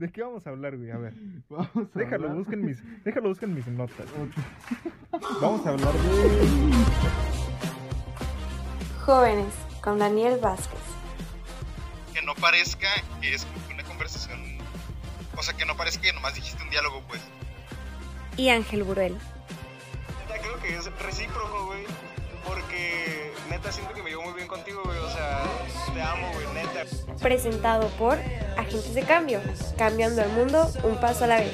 ¿De qué vamos a hablar, güey? A ver. Vamos a Déjalo, hablar- busquen mis, déjalo, busquen mis notas. Vamos a hablar de... Jóvenes con Daniel Vázquez. que no parezca que es una conversación. O sea, que no parezca que nomás dijiste un diálogo, pues. Y Ángel Buruel. Neta, creo que es recíproco, güey. Porque neta siento que me llevo muy bien contigo, güey. O sea, te amo, güey, neta. Presentado por Agentes de Cambio. Cambiando el mundo un paso a la vez.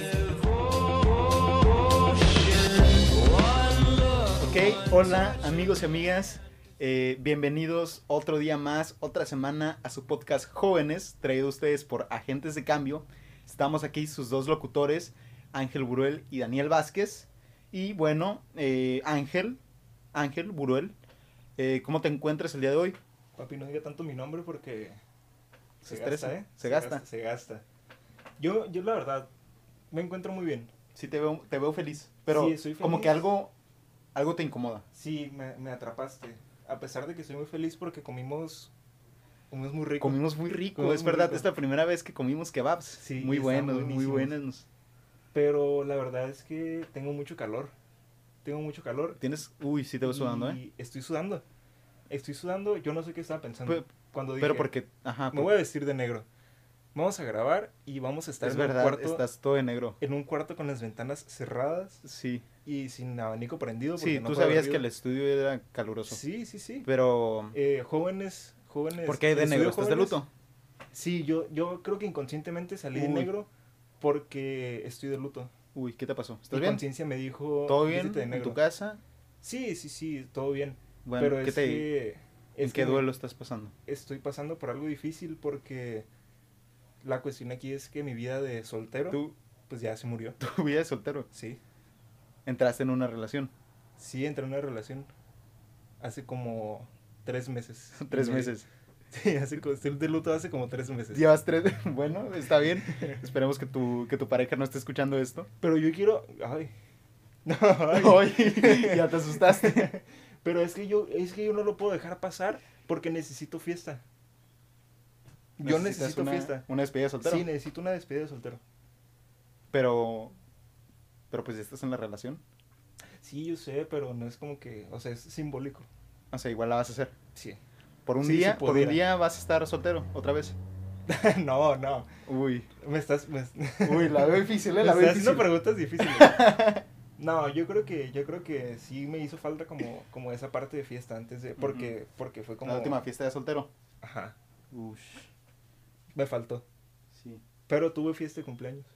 Ok, hola amigos y amigas. Eh, bienvenidos otro día más, otra semana a su podcast Jóvenes, traído a ustedes por Agentes de Cambio. Estamos aquí sus dos locutores, Ángel Buruel y Daniel Vázquez. Y bueno, eh, Ángel, Ángel Buruel, eh, ¿cómo te encuentras el día de hoy? Papi, no diga tanto mi nombre porque Se estresa, ¿eh? se gasta. Se gasta. Yo, yo la verdad, me encuentro muy bien. Sí, te veo, te veo feliz, pero Sí, soy como que algo, algo te incomoda. Sí, me, me atrapaste. A pesar de que estoy muy feliz porque comimos, comimos muy rico. Comimos muy rico, Comimos es muy verdad, rico. es la primera vez que comimos kebabs. Sí, muy buenos, muy buenos. Pero la verdad es que tengo mucho calor. Tengo mucho calor. Tienes, uy, sí te veo sudando, ¿eh? Estoy sudando. Estoy sudando. Yo no sé qué estaba pensando. Pe- cuando dije, Pero porque, ajá, me voy a vestir de negro. Vamos a grabar y vamos a estar es en un verdad, cuarto. estás todo de negro. En un cuarto con las ventanas cerradas Sí, y sin abanico prendido. sí, no tú sabías que el estudio era caluroso. Sí, sí, sí. Pero, Eh, jóvenes, jóvenes. ¿por qué de negro? ¿Estás de luto? Sí, yo, yo creo que inconscientemente salí de negro porque estoy de luto. Uy, ¿qué te pasó? ¿Estás Mi bien? conciencia me dijo. ¿Todo bien? "Vístete de ¿En negro". tu casa? Sí, sí, sí, todo bien. Bueno, pero ¿qué es te, que. ¿En es qué que duelo estás pasando? Estoy pasando por algo difícil porque la cuestión aquí es que mi vida de soltero, Tú, pues ya se murió. tu vida de soltero, Sí. entraste en una relación, Sí, entré en una relación hace como tres meses. tres meses. Sí, hace, estoy de luto hace como tres meses. Llevas tres, bueno, está bien. Esperemos que tu, que tu pareja no esté escuchando esto. Pero yo quiero. Ay. No, ay. Ay, ya te asustaste. Pero es que yo, es que yo no lo puedo dejar pasar porque necesito fiesta. Yo necesito una, fiesta. Una despedida de soltero. Sí, necesito una despedida de soltero. Pero, pero pues estás en la relación. Sí, yo sé, pero no es como que, o sea, es simbólico. O sea, igual la vas a hacer. Sí. Por un Sí, día, por un día vas a estar soltero, otra vez. no, no. Uy. Me estás, me, Uy, la veo difícil, eh, la veo haciendo difícil. preguntas difíciles. no, yo creo que, yo creo que sí me hizo falta como, como esa parte de fiesta antes de, porque, porque fue como. La última fiesta de soltero. Ajá. Uy. Me faltó. Sí. Pero tuve fiesta de cumpleaños.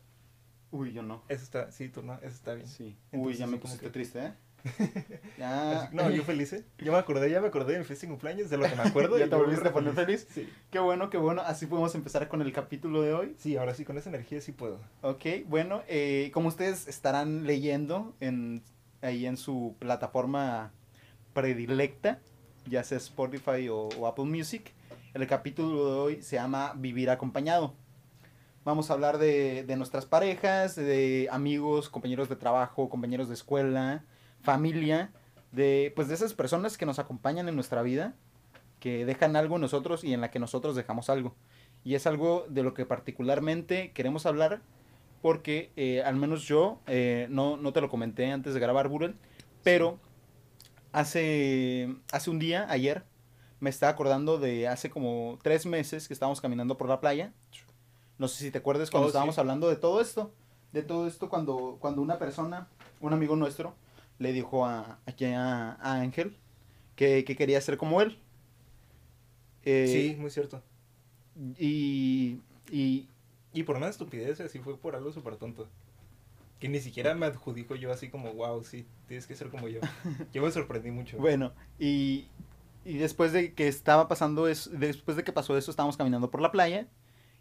Uy, yo no. Eso está, sí, tú no, eso está bien. Sí. Uy, ya me pusiste que- triste, ¿eh? Así- No, yo feliz, ¿eh? Yo me acordé, ya me acordé de mi fiesta de cumpleaños, de lo que me acuerdo. ¿Ya te volviste a poner feliz? Sí. Qué bueno, qué bueno. Así podemos empezar con el capítulo de hoy. Sí, ahora sí, con esa energía sí puedo. Ok, bueno, eh, como ustedes estarán leyendo en, ahí en su plataforma predilecta, ya sea Spotify o, o Apple Music, el capítulo de hoy se llama Vivir acompañado. Vamos a hablar de, de nuestras parejas, de amigos, compañeros de trabajo, compañeros de escuela, familia, de pues de esas personas que nos acompañan en nuestra vida, que dejan algo en nosotros y en la que nosotros dejamos algo. Y es algo de lo que particularmente queremos hablar porque eh, al menos yo, eh, no, no te lo comenté antes de grabar, Burel, pero hace, hace un día, ayer, me estaba acordando de hace como tres meses que estábamos caminando por la playa. No sé si te acuerdas cuando Oh, sí. estábamos hablando de todo esto. De todo esto cuando, cuando una persona, un amigo nuestro, le dijo a, aquí a, a Ángel que, que quería ser como él. Eh, sí, muy cierto. Y, y Y por una estupidez, así fue por algo súper tonto. Que ni siquiera me adjudico yo así como, wow, sí, tienes que ser como yo. Yo me sorprendí mucho. Bueno, y, y después de que estaba pasando eso, después de que pasó eso, estábamos caminando por la playa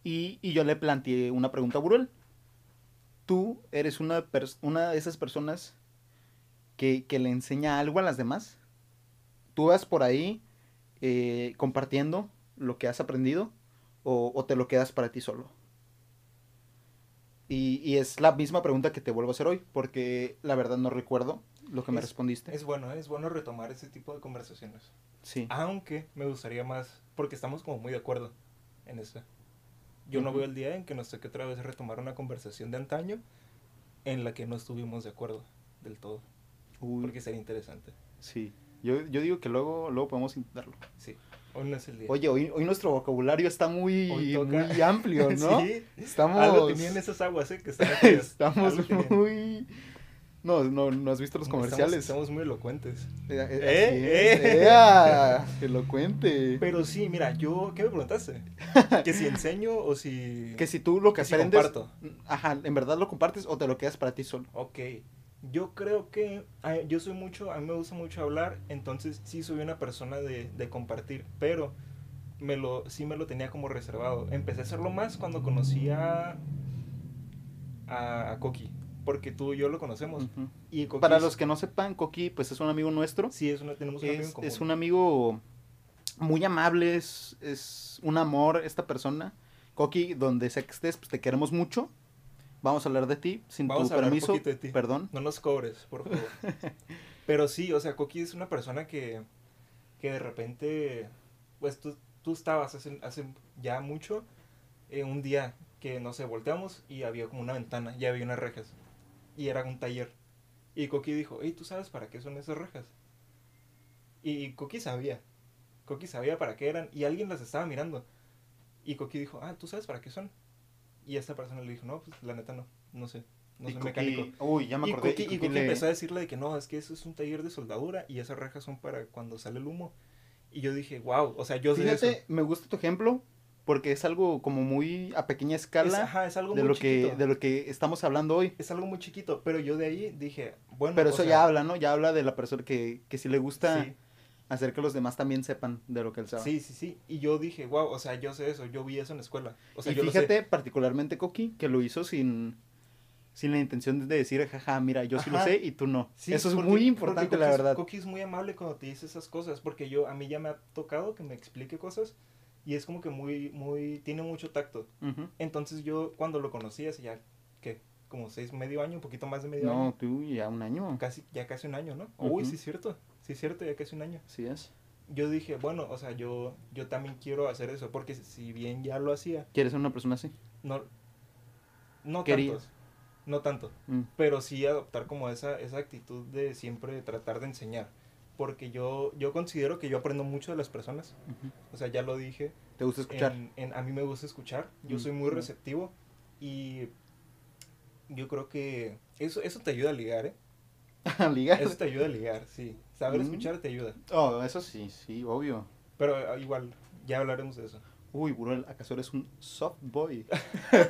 y, y yo le planteé una pregunta a Buruel. ¿Tú eres una, una de esas personas que, que le enseña algo a las demás? ¿Tú vas por ahí eh, compartiendo lo que has aprendido o, o te lo quedas para ti solo? Y, y es la misma pregunta que te vuelvo a hacer hoy, porque la verdad no recuerdo lo que me Es- respondiste. Es bueno, es bueno retomar ese tipo de conversaciones. Sí. Aunque me gustaría más, porque estamos como muy de acuerdo en eso. Yo no veo el día en que nos toque otra vez retomar una conversación de antaño en la que no estuvimos de acuerdo del todo. Uy, Porque sería interesante. sí. Yo, yo digo que luego, luego podemos intentarlo. Sí, hoy no es el día. Oye, hoy, hoy nuestro vocabulario está muy, muy amplio, ¿no? Sí, Estamos... algo tenían esas aguas, ¿eh? Que están aquí. Estamos muy... No, no, no has visto los comerciales. Estamos, muy elocuentes. Eh, eh, ¿Eh? es. ¿Eh? ¡Ea! Que lo cuente. Pero sí, mira, yo, ¿qué me preguntaste? que si enseño o si... Que si tú lo que que si aprendes... comparto. Ajá, ¿en verdad lo compartes o te lo quedas para ti solo? Ok, yo creo que ah, yo soy mucho, a mí me gusta mucho hablar, entonces sí soy una persona de, de compartir, pero me lo, sí me lo tenía como reservado. Empecé a hacerlo más cuando conocí a, a, a Coqui, porque tú y yo lo conocemos. Y Coqui Para es- los que no sepan, Coqui pues es un amigo nuestro. Sí, es una, tenemos un amigo en Es, común. es un amigo muy amable, es, es un amor esta persona. Coqui, donde sea que estés, pues te queremos mucho. Vamos a hablar de ti, sin Vamos tu a permiso. de ti. Perdón. No nos cobres, por favor. Pero sí, o sea, Coqui es una persona que, que de repente, pues tú, tú estabas hace, hace ya mucho, eh, un día que, no sé, volteamos y había como una ventana, y había unas rejas, y era un taller. Y Coqui dijo, hey, ¿tú sabes para qué son esas rejas? Y Coqui sabía, Coqui sabía para qué eran, y alguien las estaba mirando. Y Coqui dijo, ah, ¿tú sabes para qué son? Y esta persona le dijo, no, pues la neta no, no sé, no Y soy mecánico. Uy, ya me Y acordé. Y le- empezó a decirle de que no, es que eso es un taller de soldadura y esas rejas son para cuando sale el humo. Y yo dije, wow, o sea, yo sé Fíjate, eso. me gusta tu ejemplo porque es algo como muy a pequeña escala Es, ajá, es algo de muy lo que de lo que estamos hablando hoy. Es algo muy chiquito, pero yo de ahí dije, bueno, Pero eso sea, ya habla, ¿no? Ya habla de la persona que, que sí le gusta Sí, hacer que los demás también sepan de lo que él sabe. sí, sí, sí. Y yo dije, wow, o sea, yo sé eso, yo vi eso en la escuela. O sea, y yo lo sé. fíjate, particularmente Coqui, que lo hizo sin, sin la intención de decir, jaja, mira, yo sí lo sé y tú no. Sí, Eso es porque- muy importante, la verdad. Coqui es muy amable cuando te dice esas cosas, porque yo, a mí ya me ha tocado que me explique cosas y es como que muy, muy, tiene mucho tacto. Ujú. Entonces yo cuando lo conocí hace ya, ¿qué? Como seis, medio año, un poquito más de medio año. No, tú ya un año. Casi, ya casi un año, ¿no? Uy, Ujú. sí es cierto, sí es cierto, ya casi un año. Así es. Yo dije, bueno, o sea, yo, yo también quiero hacer eso, porque si bien ya lo hacía, ¿Quieres ser una persona así? no, no Quería. tanto, no tanto, Mm. pero sí adoptar como esa, esa actitud de siempre tratar de enseñar, porque yo, yo considero que yo aprendo mucho de las personas, o sea, ya lo dije, ¿Te gusta escuchar? en- en- a mí me gusta escuchar, yo Mm, soy muy mm. receptivo y yo creo que eso, eso te ayuda a ligar, ¿eh? Ligar. Eso te ayuda a ligar, sí. Saber Mm. escuchar te ayuda. Oh, eso sí, sí, obvio. Pero ah, igual, ya hablaremos de eso. Uy, Burel, ¿acaso eres un soft boy?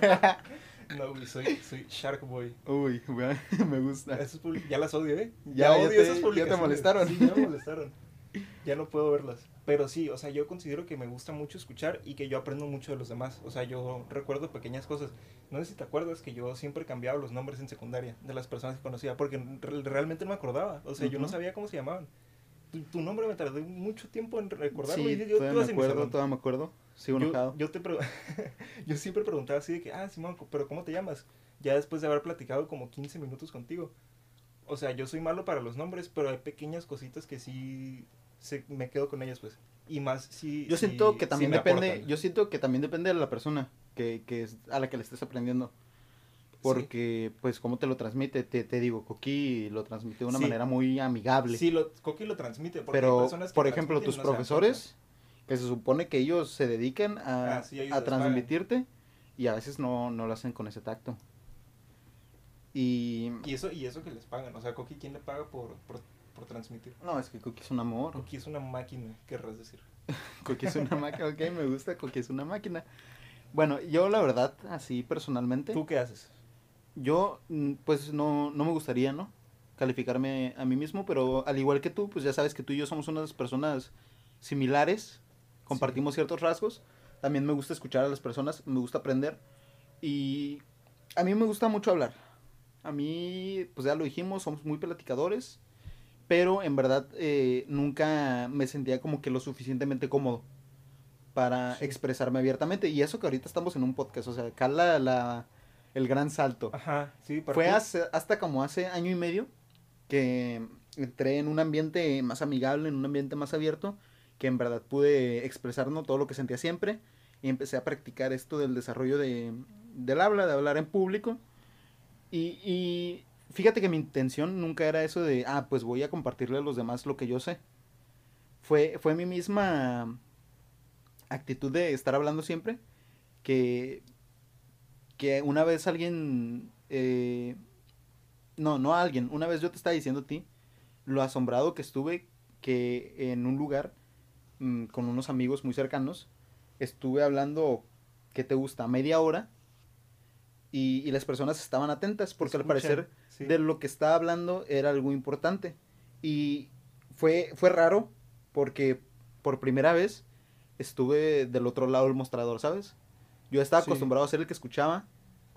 No, güey, soy, soy Shark Boy. Uy, güey, me gusta. Ya las odio, ¿eh? Ya- ya odio te- esas ya te publicaciones. molestaron. Sí, ya me molestaron. Ya no puedo verlas. Pero sí, o sea, yo considero que me gusta mucho escuchar y que yo aprendo mucho de los demás. O sea, yo recuerdo pequeñas cosas. No sé si te acuerdas que yo siempre cambiaba los nombres en secundaria de las personas que conocía porque re- realmente no me acordaba. O sea, yo no sabía cómo se llamaban. Tu, tu nombre me tardé mucho tiempo en recordarlo. Sí, y yo, todavía me acuerdo, todavía me acuerdo. Sigo Yo, enojado. yo te yo siempre preguntaba así de que, ah, Simón, pero ¿cómo te llamas? Ya después de haber platicado como 15 minutos contigo. O sea, yo soy malo para los nombres, pero hay pequeñas cositas que sí se, me quedo con ellas, pues. Y más si... Yo si- siento que también depende, aportan. yo siento que también depende de la persona que, que es a la que le estés aprendiendo. Porque, pues, cómo te lo transmite, te, te digo, Coqui lo transmite de una Sí. manera muy amigable. Sí, lo, Coqui lo transmite. porque hay Pero, personas que por ejemplo, tus no profesores, que se supone que ellos se dedican a, Ah, sí, a pagan. transmitirte, y a veces no, no lo hacen con ese tacto. Y... Y eso, y eso que les pagan. O sea, Coqui, ¿quién le paga por, por, por transmitir? No, es que Coqui es un amor. Coqui es una máquina, querrás decir. Coqui es una máquina, ok, me gusta, Coqui es una máquina. Bueno, yo la verdad, así personalmente, ¿Tú qué haces? yo mm, pues no, no me gustaría, ¿no? Calificarme a mí mismo, pero al igual que tú, pues ya sabes que tú y yo somos unas personas similares, compartimos ciertos rasgos. También me gusta escuchar a las personas, me gusta aprender y a mí me gusta mucho hablar. A mí, pues ya lo dijimos, somos muy platicadores, pero en verdad eh, nunca me sentía como que lo suficientemente cómodo para Sí. expresarme abiertamente. Y eso que ahorita estamos en un podcast, o sea, acá la, la- el gran salto. Ajá, sí, para Fue hace- hasta como hace año y medio que entré en un ambiente más amigable, en un ambiente más abierto, que en verdad pude expresar ¿no? todo lo que sentía siempre y empecé a practicar esto del desarrollo de, del habla, de hablar en público. Y, y fíjate que mi intención nunca era eso de, ah, pues voy a compartirle a los demás lo que yo sé. Fue, fue mi misma actitud de estar hablando siempre, que, que una vez alguien, eh, no, no alguien, una vez yo te estaba diciendo a ti, lo asombrado que estuve que en un lugar mm, con unos amigos muy cercanos, estuve hablando, ¿qué te gusta? Media hora. Y, y las personas estaban atentas porque al parecer sí. de lo que estaba hablando era algo importante. Y fue, fue raro porque por primera vez estuve del otro lado del mostrador, ¿sabes? Yo estaba Sí. acostumbrado a ser el que escuchaba,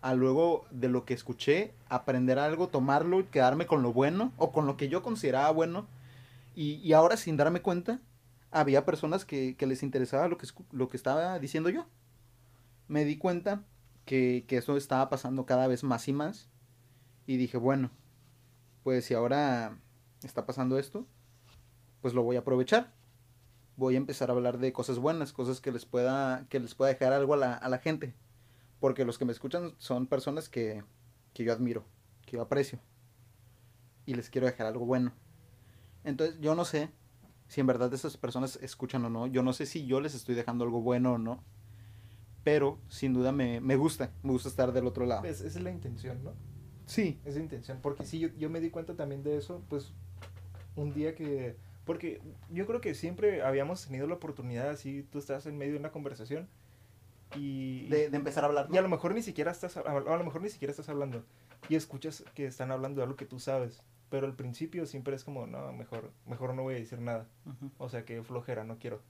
a luego de lo que escuché, aprender algo, tomarlo y quedarme con lo bueno o con lo que yo consideraba bueno. Y, y ahora sin darme cuenta, había personas que, que les interesaba lo que, lo que estaba diciendo yo. Me di cuenta que, que eso estaba pasando cada vez más y más. Y dije, bueno, pues si ahora está pasando esto, pues lo voy a aprovechar. Voy a empezar a hablar de cosas buenas, cosas que les pueda, que les pueda dejar algo a la, a la gente. Porque los que me escuchan son personas que, que yo admiro, que yo aprecio. Y les quiero dejar algo bueno. Entonces yo no sé si en verdad esas personas escuchan o no. Yo no sé si yo les estoy dejando algo bueno o no. Pero sin duda me, me gusta, me gusta estar del otro lado. Es- esa es la intención, ¿no? Sí, Es la intención. Porque sí, yo, yo me di cuenta también de eso, pues, un día que... Porque yo creo que siempre habíamos tenido la oportunidad, así, tú estás en medio de una conversación y... de, de empezar a hablar. ¿no? Y a lo mejor ni siquiera estás, a a lo mejor ni siquiera estás hablando y escuchas que están hablando de algo que tú sabes, pero al principio siempre es como, no, mejor, mejor no voy a decir nada. O sea, que flojera, no quiero.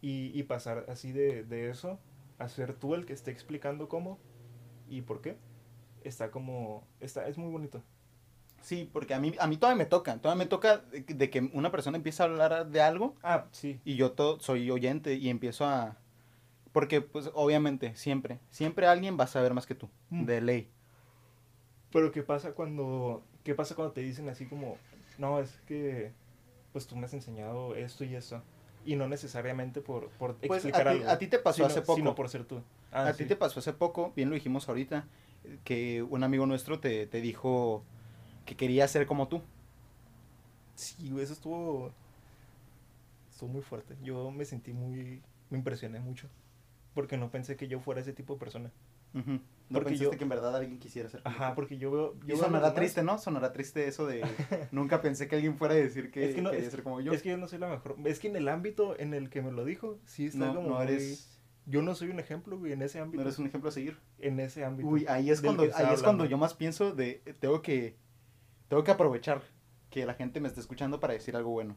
Y, y pasar así de, de eso a ser tú el que esté explicando cómo y por qué, está como, está, es muy bonito. Sí, porque a mí, a mí todavía me toca. Todavía me toca de, de que una persona empieza a hablar de algo Ah, sí. y yo todo, soy oyente y empiezo a... Porque, pues, obviamente, siempre, siempre alguien va a saber más que tú, Mm. de ley. Pero ¿qué pasa cuando, qué pasa cuando te dicen así como, no, es que, pues tú me has enseñado esto y eso? Y no necesariamente por, por Pues, explicar a ti- algo. a ti te pasó sino- hace poco. Sino por ser tú. Ah, a sí. ti te pasó hace poco, bien lo dijimos ahorita, que un amigo nuestro te, te dijo que quería ser como tú. Sí, güey, eso estuvo, estuvo muy fuerte. Yo me sentí muy, me impresioné mucho. Porque no pensé que yo fuera ese tipo de persona. No Porque pensaste yo- que en verdad alguien quisiera ser Ajá, porque yo veo... Yo Y sonará triste, ¿no? Sonará triste eso de... Nunca pensé que alguien fuera a decir que, Es que no, quería es, ser como yo. es que yo no soy la mejor. Es que en el ámbito en el que me lo dijo, sí está no, como no muy- eres, Yo no soy un ejemplo, güey, en ese ámbito. no eres un ejemplo a seguir. En ese ámbito. Uy, ahí es cuando, ahí es cuando yo más pienso de eh, tengo que tengo que aprovechar que la gente me esté escuchando para decir algo bueno.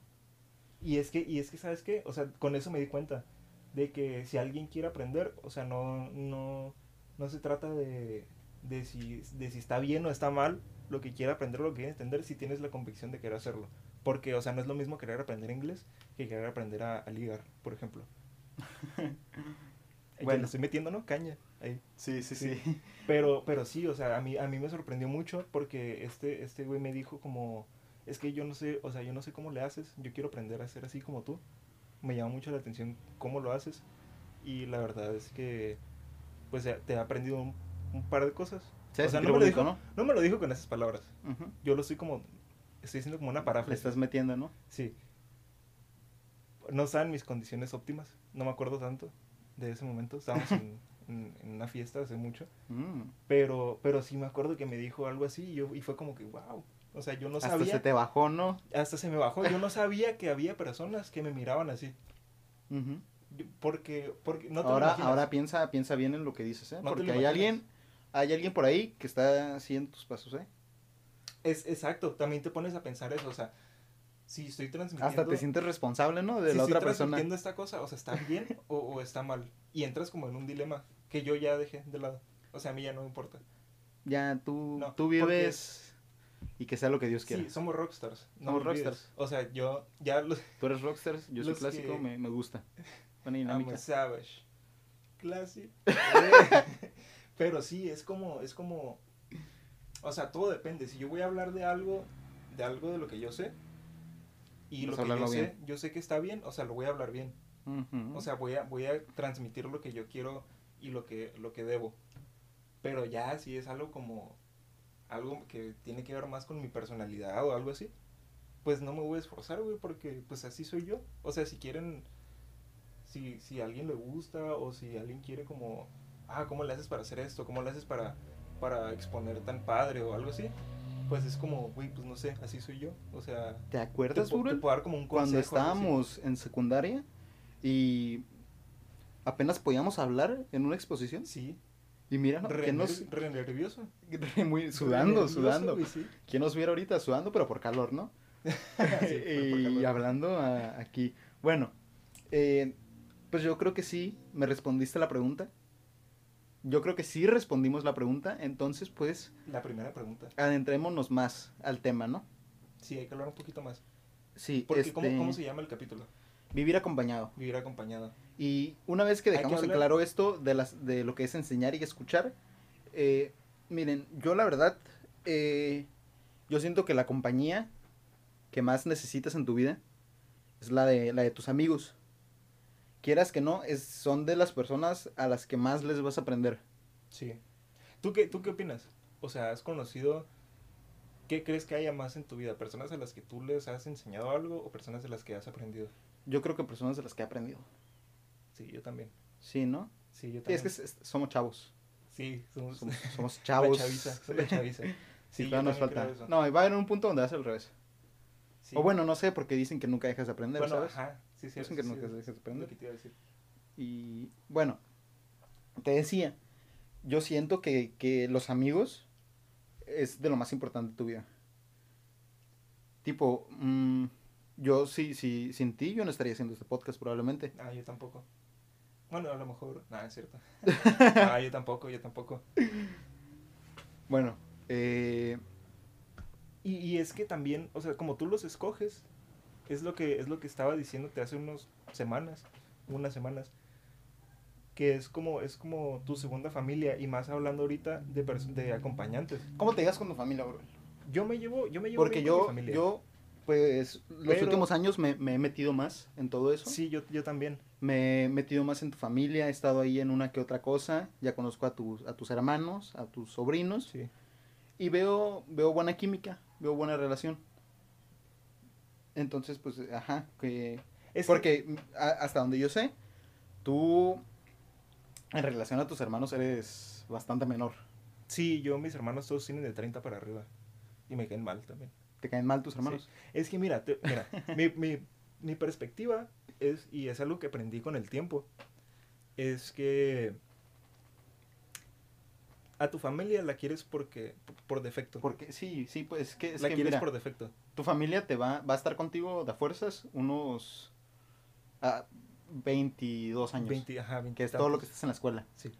Y es que, y es que, ¿sabes qué? O sea, con eso me di cuenta de que si alguien quiere aprender, o sea, no, no, no se trata de, de, si, de si está bien o está mal lo que quiere aprender o lo que quiere entender, si tienes la convicción de querer hacerlo. Porque, o sea, no es lo mismo querer aprender inglés que querer aprender a, a ligar, por ejemplo. Bueno, le estoy metiendo, ¿no? Caña. Ahí. Sí, sí, Sí. sí. Pero, pero sí, o sea, a mí, a mí me sorprendió mucho porque este, este güey me dijo como, es que yo no sé, o sea, yo no sé cómo le haces, yo quiero aprender a ser así como tú. Me llama mucho la atención cómo lo haces y la verdad es que, pues, te he aprendido un, un par de cosas. O sea, no me, lo bonito, dijo, no me lo dijo con esas palabras, yo lo estoy como, estoy haciendo como una Le paráfrasis. estás metiendo, ¿no? Sí. No estaban mis condiciones óptimas, no me acuerdo tanto de ese momento, estábamos en, en- en una fiesta hace mucho. Mm. Pero, pero sí me acuerdo que me dijo algo así y, yo, y fue como que, wow. O sea, yo no Hasta sabía. se te bajó, ¿no? Hasta se me bajó. Yo no sabía que había personas que me miraban así. Porque, porque no te ahora, imaginas. ahora piensa, piensa bien en lo que dices, ¿eh? No Porque hay alguien, hay alguien por ahí que está siguiendo tus pasos, ¿eh? Es exacto. También te pones a pensar eso. O sea, si estoy transmitiendo. Hasta te sientes responsable, ¿no? De si la estoy otra persona. transmitiendo esta cosa, o sea, ¿está bien o, o está mal? Y entras como en un dilema que yo ya dejé de lado. O sea, a mí ya no me importa. Ya, tú, No, tú vives y que sea lo que Dios quiera. Sí, somos rockstars. No Somos rockstars. O sea, yo ya Tú eres rockstar, yo soy clásico, que- me, me gusta. Buena I'm dinámica. a savage. Classy. Pero sí, es como, es como, o sea, todo depende. Si yo voy a hablar de algo, de algo de lo que yo sé, y lo que yo sé, bien. yo sé que está bien, o sea, lo voy a hablar bien. O sea, voy a, voy a transmitir lo que yo quiero y lo que, lo que debo. Pero ya si es algo como algo que tiene que ver más con mi personalidad o algo así, pues no me voy a esforzar, güey, porque pues así soy yo. O sea, si quieren, si, si a alguien le gusta o si alguien quiere como, ah, ¿cómo le haces para hacer esto? ¿Cómo le haces para, para exponer tan padre o algo así? Pues es como, güey, pues no sé, así soy yo. O sea, ¿Te te, acuerdas, te Uriel? puedo dar como un Cuando consejo, estábamos en secundaria y apenas podíamos hablar en una exposición. Sí, Y mira, ¿no? re, ¿quién nos, re nervioso. muy Re sudando, nervioso, sudando. güey, sí. ¿Quién nos viera ahorita sudando, pero por calor, no? Sí, por y calor. hablando a- aquí. Bueno, eh, pues yo creo que sí, me respondiste la pregunta. Yo creo que sí respondimos la pregunta, entonces pues La primera pregunta. adentrémonos más al tema, ¿no? Sí, hay que hablar un poquito más. Sí, Porque, este, ¿cómo, ¿cómo se llama el capítulo? vivir acompañado. Vivir acompañado. Y una vez que dejamos en claro esto de, las, de lo que es enseñar y escuchar, eh, miren, yo la verdad, eh, yo siento que la compañía que más necesitas en tu vida es la de, la de tus amigos. Quieras que no, es, son de las personas a las que más les vas a aprender. Sí. ¿Tú qué, ¿Tú qué opinas? O sea, ¿has conocido... ¿Qué crees que haya más en tu vida? ¿Personas a las que tú les has enseñado algo o personas de las que has aprendido? Yo creo que personas de las que he aprendido. Sí, yo también. Sí, ¿no? Sí, yo Sí, también. es que es- es- somos chavos. Sí, somos, Somos, somos chavos. la chaviza. la chaviza. Sí, todavía nos falta. No, y va a haber un punto donde hace al revés. Sí. O bueno, no sé, porque dicen que nunca dejas de aprender, bueno, ¿sabes? ajá. Sí, sí, Dicen sí, que nunca sí, dejas de es aprender. lo que te iba a decir. Y bueno, te decía, yo siento que, que los amigos es de lo más importante de tu vida. Tipo, mm, yo sí, sí, sin ti yo no estaría haciendo este podcast probablemente. Ah, yo tampoco. Bueno, a lo mejor... Nada, es cierto. Ah, yo tampoco, yo tampoco. Bueno, eh, Y, y es que también, o sea, como tú los escoges, es lo que es lo que estaba diciéndote hace unas semanas, unas semanas, que es como es como tu segunda familia y más hablando ahorita de de acompañantes. ¿cómo te llevas con tu familia, bro? Yo me llevo yo me llevo Porque bien con mi yo, familia. yo, pues, los Pero- últimos años me, me he metido más en todo eso. sí, yo yo también. Me he metido más en tu familia, he estado ahí en una que otra cosa, ya conozco a tus, a tus hermanos, a tus sobrinos. Sí. y veo veo buena química, veo buena relación. Entonces, pues, ajá, que Es que- porque mm, a- hasta donde yo sé, tú en relación a tus hermanos eres bastante menor. sí, yo mis hermanos todos tienen de 30 para arriba y me caen mal también. Te caen mal tus hermanos. Es que mira, te- mira, mi, mi, mi perspectiva es, y es algo que aprendí con el tiempo, es que a tu familia la quieres porque, por defecto. Porque sí, sí, pues es que es la que quieres mira, por defecto. tu familia te va va a estar contigo de a fuerzas unos ah, 22 años, 20, ajá, 20 que es todo lo que estás en la escuela. Sí.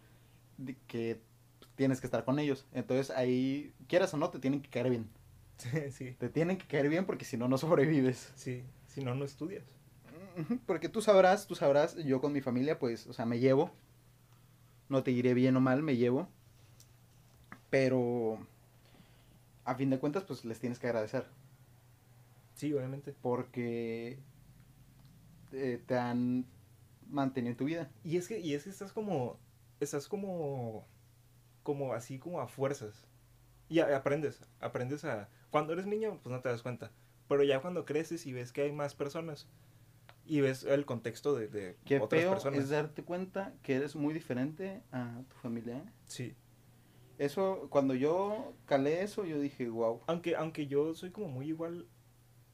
de- que tienes que estar con ellos. Entonces ahí, quieras o no, te tienen que caer bien. Sí, sí, Te tienen que caer bien porque si no, no sobrevives. sí. Si no, no estudias. Porque tú sabrás, tú sabrás, yo con mi familia, pues, o sea, me llevo. No te diré bien o mal, me llevo. Pero, a fin de cuentas, pues les tienes que agradecer. Sí, obviamente. Porque eh, te han mantenido en tu vida. Y es que, y es que estás como, estás como, como así como a fuerzas. Y a- aprendes, aprendes a, cuando eres niño, pues no te das cuenta. Pero ya cuando creces y ves que hay más personas y ves el contexto de, de Qué otras personas. es darte cuenta que eres muy diferente a tu familia. ¿eh? Sí. Eso, cuando yo calé eso, yo dije, wow. Aunque, aunque yo soy como muy igual,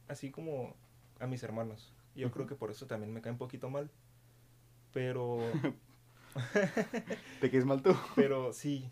así como a mis hermanos. Yo creo que por eso también me cae un poquito mal. Pero, ¿Te quedes mal tú? pero sí.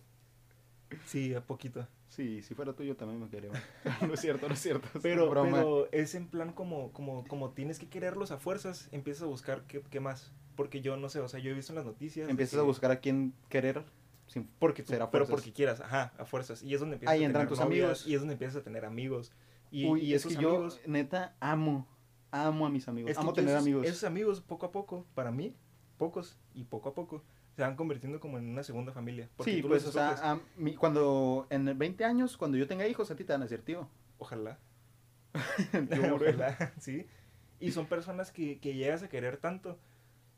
Sí, a poquito. Sí, si fuera tú yo también me quedaría mal. no es cierto, no es cierto. es Pero, broma. pero es en plan como, como, como tienes que quererlos a fuerzas, empiezas a buscar qué, qué más. Porque yo no sé, o sea, yo he visto en las noticias. Empiezas a buscar a quién querer. Sin- Porque tú- pero porque quieras, ajá, a fuerzas. Y es donde empiezas Ahí a entran tener tus novias, amigos. Y es donde empiezas a tener amigos. Y, Uy, y es que esos yo, amigos. neta, amo, amo a mis amigos. es que amo tener esos, amigos. Esos amigos, poco a poco, para mí, pocos y poco a poco, se van convirtiendo como en una segunda familia. porque Sí, tú pues, o sea, a mí- cuando en 20 años, cuando yo tenga hijos, a ti te van a decir, tío. Ojalá. Yo, Ojalá, sí. Y son personas que, que llegas a querer tanto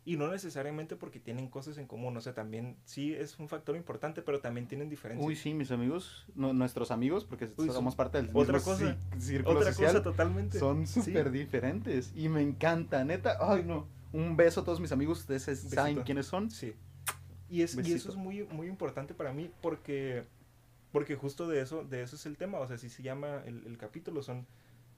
Y no necesariamente porque tienen cosas en común, o sea, también sí es un factor importante, pero también tienen diferencias. Uy, sí, mis amigos, no- nuestros amigos, porque Uy, somos parte del otra mismo cosa, círculo Otra social. cosa totalmente. Son Sí. súper diferentes y me encanta, neta. Ay, no. Un beso a todos mis amigos, ustedes es- saben Besito. quiénes son. Sí. Y, es, y Besito. eso es muy, muy importante para mí porque, porque justo de eso, de eso es el tema. O sea, si se llama el, el capítulo, son,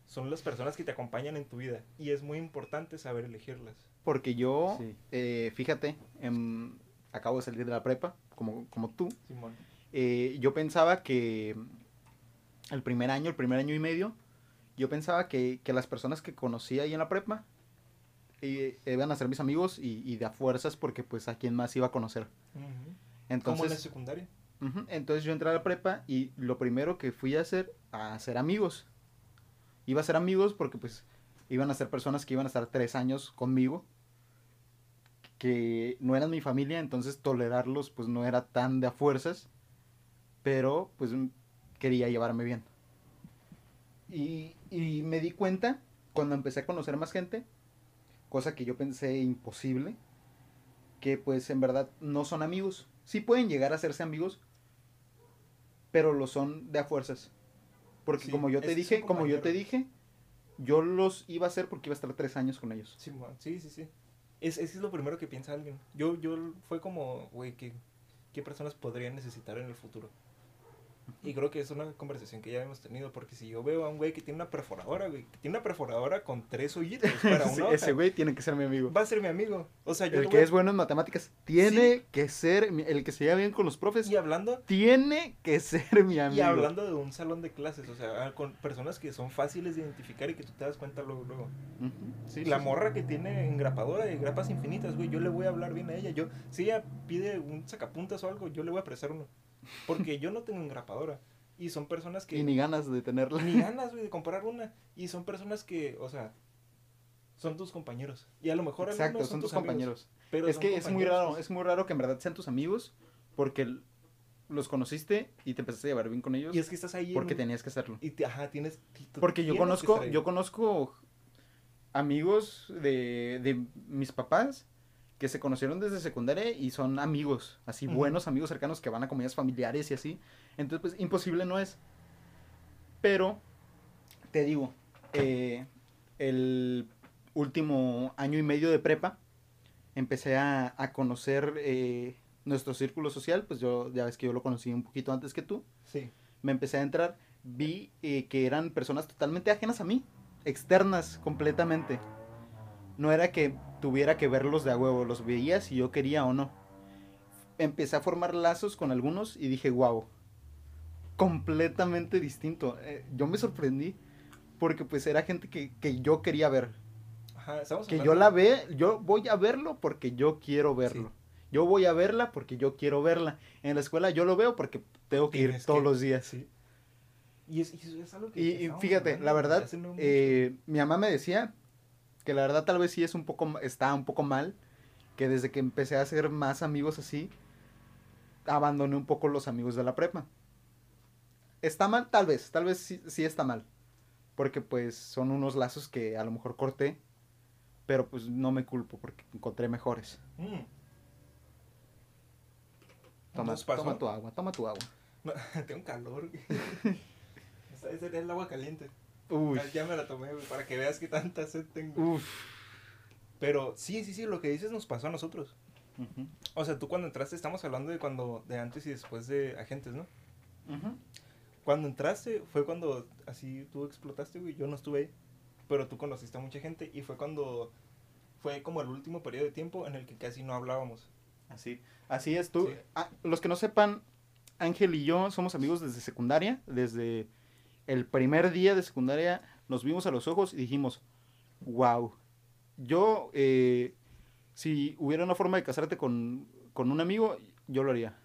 son las personas que te acompañan en tu vida. Y es muy importante saber elegirlas. Porque yo, Sí. eh, fíjate, em, acabo de salir de la prepa, como, como tú. Simón. Eh, yo pensaba que el primer año, el primer año y medio, yo pensaba que, que las personas que conocía ahí en la prepa eh, iban a ser mis amigos y, y de a fuerzas porque pues a quién más iba a conocer. Como en la Entonces, secundaria. Entonces yo entré a la prepa y lo primero que fui a hacer, a hacer amigos. Iba a ser amigos porque pues iban a ser personas que iban a estar tres años conmigo, que no eran mi familia, entonces tolerarlos pues no era tan de a fuerzas, pero pues quería llevarme bien. Y, y me di cuenta cuando empecé a conocer más gente, cosa que yo pensé imposible, que pues en verdad no son amigos. Sí pueden llegar a hacerse amigos, pero lo son de a fuerzas. Porque Sí, como yo te dije, como yo te dije, yo los iba a hacer porque iba a estar tres años con ellos. Simón, sí, sí, sí. Es, es lo primero que piensa alguien. Yo, yo fue como, güey, ¿qué, ¿qué personas podrían necesitar en el futuro? Y creo que es una conversación que ya hemos tenido, porque si yo veo a un güey que tiene una perforadora, güey, que tiene una perforadora con tres hoyitos para Sí, una hoja, ese güey tiene que ser mi amigo. va a ser mi amigo. O sea, yo El que es bueno en matemáticas tiene que ser, mi- el que se lleva bien con los profes, Y hablando, tiene que ser mi amigo. y hablando de un salón de clases, o sea, con personas que son fáciles de identificar y que tú te das cuenta luego, luego. Ujú, sí, la sí, sí. morra que tiene engrapadora de grapas infinitas, güey, yo le voy a hablar bien a ella. Yo, si ella pide un sacapuntas o algo, yo le voy a prestar uno. Porque yo no tengo engrapadora. Y son personas que... Y ni ganas de tenerla. ni ganas, güey, de comprar una. Y son personas que, o sea, son tus compañeros. Y a lo mejor Exacto, son tus amigos, compañeros. pero Es que es muy raro, pues. es muy raro que en verdad sean tus amigos porque los conociste y te empezaste a llevar bien con ellos Y es que estás ahí. porque tenías que hacerlo. Y te- ajá, tienes... Porque yo conozco, yo conozco amigos de, de mis papás que se conocieron desde secundaria y son amigos, así Ujú. buenos amigos cercanos que van a comidas familiares y así. Entonces, pues imposible no es. Pero, te digo, eh, el último año y medio de prepa, empecé a, a conocer eh, nuestro círculo social, pues yo, ya ves que yo lo conocí un poquito antes que tú Sí. me empecé a entrar, vi eh, que eran personas totalmente ajenas a mí, externas completamente. No era que tuviera que verlos de a huevo, los veía si yo quería o no. Empecé a formar lazos con algunos y dije, wow, completamente distinto. Eh, yo me sorprendí porque pues era gente que, que yo quería ver. Ajá, Que yo la ve, yo voy a verlo porque yo quiero verlo. Sí. Yo voy a verla porque yo quiero verla. En la escuela yo lo veo porque tengo que ir todos que- los días. Sí. Y es, y eso es algo que Y, y fíjate, hablando la verdad, eh, mi mamá me decía que la verdad tal vez sí es un poco, está un poco mal, que desde que empecé a hacer más amigos así, abandoné un poco los amigos de la prepa. ¿Está mal? Tal vez, tal vez sí, sí está mal, porque pues son unos lazos que a lo mejor corté, pero pues no me culpo porque encontré mejores. Mm. Toma, toma tu agua, toma tu agua. No, tengo calor. era el agua caliente. Uy, Ya, me la tomé, güey, para que veas que tanta sed tengo. uf. Pero sí, sí, sí, lo que dices nos pasó a nosotros. O sea, tú cuando entraste, estamos hablando de cuando, de antes y después de agentes, ¿no? Cuando entraste fue cuando así tú explotaste, güey. Yo no estuve ahí, pero tú conociste a mucha gente y fue cuando fue como el último periodo de tiempo en el que casi no hablábamos. Así, así es tú. Sí. Ah, los que no sepan, Ángel y yo somos amigos desde secundaria, desde el primer día de secundaria nos vimos a los ojos y dijimos, wow, yo, eh, si hubiera una forma de casarte con, con un amigo, yo lo haría.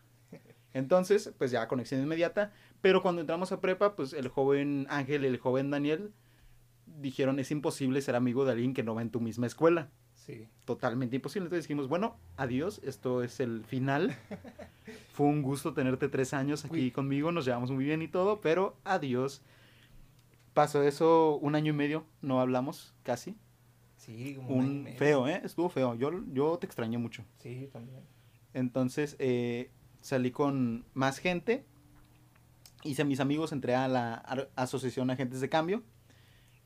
Entonces, pues ya conexión inmediata, pero cuando entramos a prepa, pues el joven Ángel y el joven Daniel dijeron, es imposible ser amigo de alguien que no va en tu misma escuela Sí. totalmente imposible. Entonces dijimos, bueno, adiós, esto es el final. Fue un gusto tenerte tres años aquí Uy. conmigo, nos llevamos muy bien y todo, pero adiós. Pasó eso un año y medio, no hablamos casi. Sí, como un año Un feo, ¿eh? Estuvo feo. Yo, yo te extrañé mucho. Sí, también. Entonces eh, salí con más gente. Hice a mis amigos, entré a la Asociación Agentes de Cambio.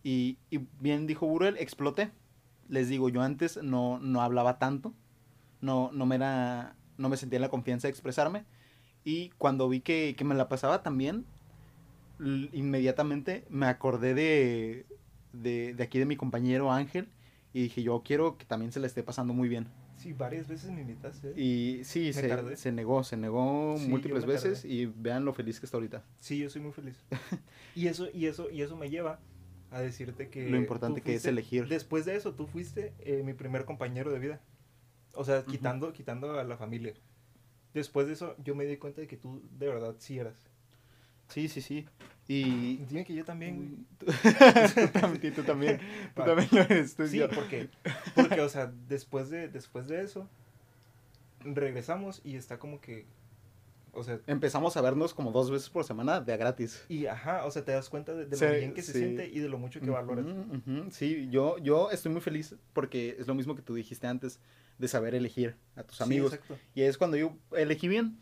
Y, y bien dijo Burel, exploté. Les digo, yo antes no, no hablaba tanto. No, no, me era, no me sentía en la confianza de expresarme. Y cuando vi que, que me la pasaba también, inmediatamente me acordé de, de, de aquí de mi compañero Ángel. Y dije, yo quiero que también se le esté pasando muy bien. Sí, varias veces me invitaste. ¿eh? Y sí, se, se negó, se negó Sí, múltiples veces tardé. y vean lo feliz que está ahorita. Sí, yo soy muy feliz. y eso, y eso, y eso me lleva a decirte que. Lo importante que es elegir. Después de eso, tú fuiste eh, mi primer compañero de vida. O sea, quitando, quitando a la familia. Después de eso, yo me di cuenta de que tú de verdad sí eras. Sí, sí, sí. Y Dime que yo también, tú, también, tú también, tú también lo eres. tú y Sí, yo. porque, porque, o sea, después de, después de eso, regresamos y está como que, o sea, Empezamos a vernos como dos veces por semana de a gratis. y ajá, o sea, te das cuenta de, de Sí, lo bien que se sí. siente y de lo mucho que valoras. Ujú, ujú. Sí, yo, yo estoy muy feliz porque es lo mismo que tú dijiste antes de saber elegir a tus Sí, amigos. exacto. y es cuando yo elegí bien.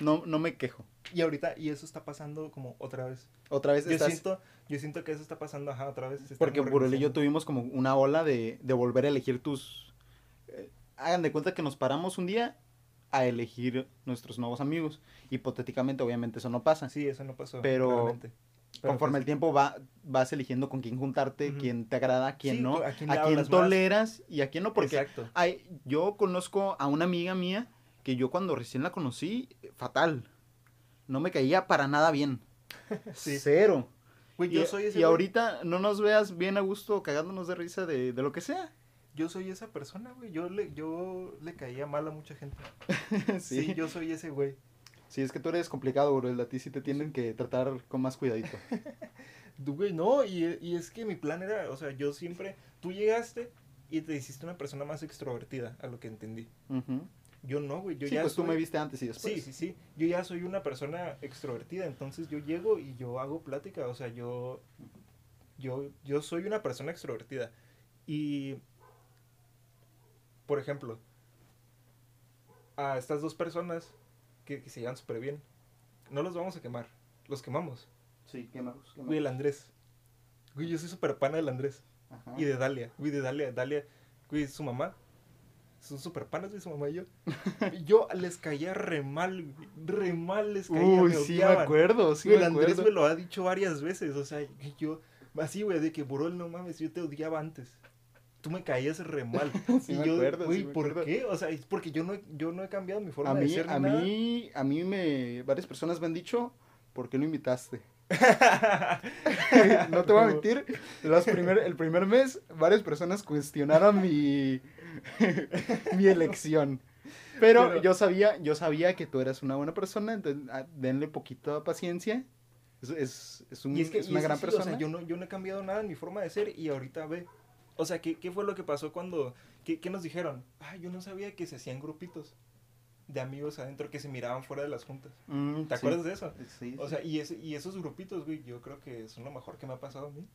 No, no me quejo. Y ahorita, y eso está pasando como otra vez. Otra vez Yo estás... siento, yo siento que eso está pasando, ajá, otra vez. se Porque Burel y yo tuvimos como una ola de, de volver a elegir tus... eh, hagan de cuenta que nos paramos un día a elegir nuestros nuevos amigos. Hipotéticamente, obviamente, eso no pasa. Sí, eso no pasó. Pero Conforme pues, el tiempo va, vas eligiendo con quién juntarte, quién te agrada, quién Sí, no, a quién a le quién hablas más. toleras y a quién no. Porque Exacto. hay, yo conozco a una amiga mía que yo cuando recién la conocí, fatal. No me caía para nada bien. Sí. Cero. Y, yo soy ese y ahorita no nos veas bien a gusto cagándonos de risa de, de lo que sea. Yo soy esa persona, güey. Yo le, yo le caía mal a mucha gente. sí. Sí, yo soy ese güey. Sí, es que tú eres complicado, bro. A ti sí te tienen que tratar con más cuidadito. Güey, no, y, y es que mi plan era, o sea, yo siempre, tú llegaste y te hiciste una persona más extrovertida, a lo que entendí. Ujú. Yo no, güey, yo sí, ya pues tú soy- me viste antes y después. Sí, sí, sí. Yo ya soy una persona extrovertida, entonces yo llego y yo hago plática, o sea, yo yo yo soy una persona extrovertida. Y por ejemplo, a estas dos personas que, que se llevan súper bien, no los vamos a quemar, los quemamos. Sí, quémalos, quémalos. Güey, el Andrés. Güey, yo soy súper pana del Andrés. Ajá. Y de Dalia, güey, de Dalia, Dalia, güey, su mamá. Son súper panas, güey, su mamá y yo. Yo les caía re mal, güey, re mal les caía, Uy, me sí me acuerdo, sí Güey, me el Andrés acuerdo. me lo ha dicho varias veces, o sea, yo, así, güey, de que, Burol, no mames, yo te odiaba antes. Tú me caías re mal. Sí y me yo, acuerdo, sí güey, me ¿por acuerdo. qué? O sea, es porque yo no, he- yo no he cambiado mi forma A de ser a nada. mí, a mí me, varias personas me han dicho, ¿por qué lo invitaste? no te voy a mentir, los primer, el primer mes varias personas cuestionaron mi, mi elección. Pero, Pero- yo sabía, yo sabía que tú eras una buena persona, entonces ah, denle poquito paciencia. Es, es, es un- Y es que es y una gran sí, o persona. sea, yo, no, yo no he cambiado nada en mi forma de ser y ahorita ve. O sea, ¿qué, qué fue lo que pasó cuando... ¿qué, qué nos dijeron? Ah, yo no sabía que se hacían grupitos de amigos adentro que se miraban fuera de las juntas. Mm, ¿Te sí. acuerdas de eso? Sí, O sea, y, ese, y esos grupitos, güey, yo creo que son lo mejor que me ha pasado a mí.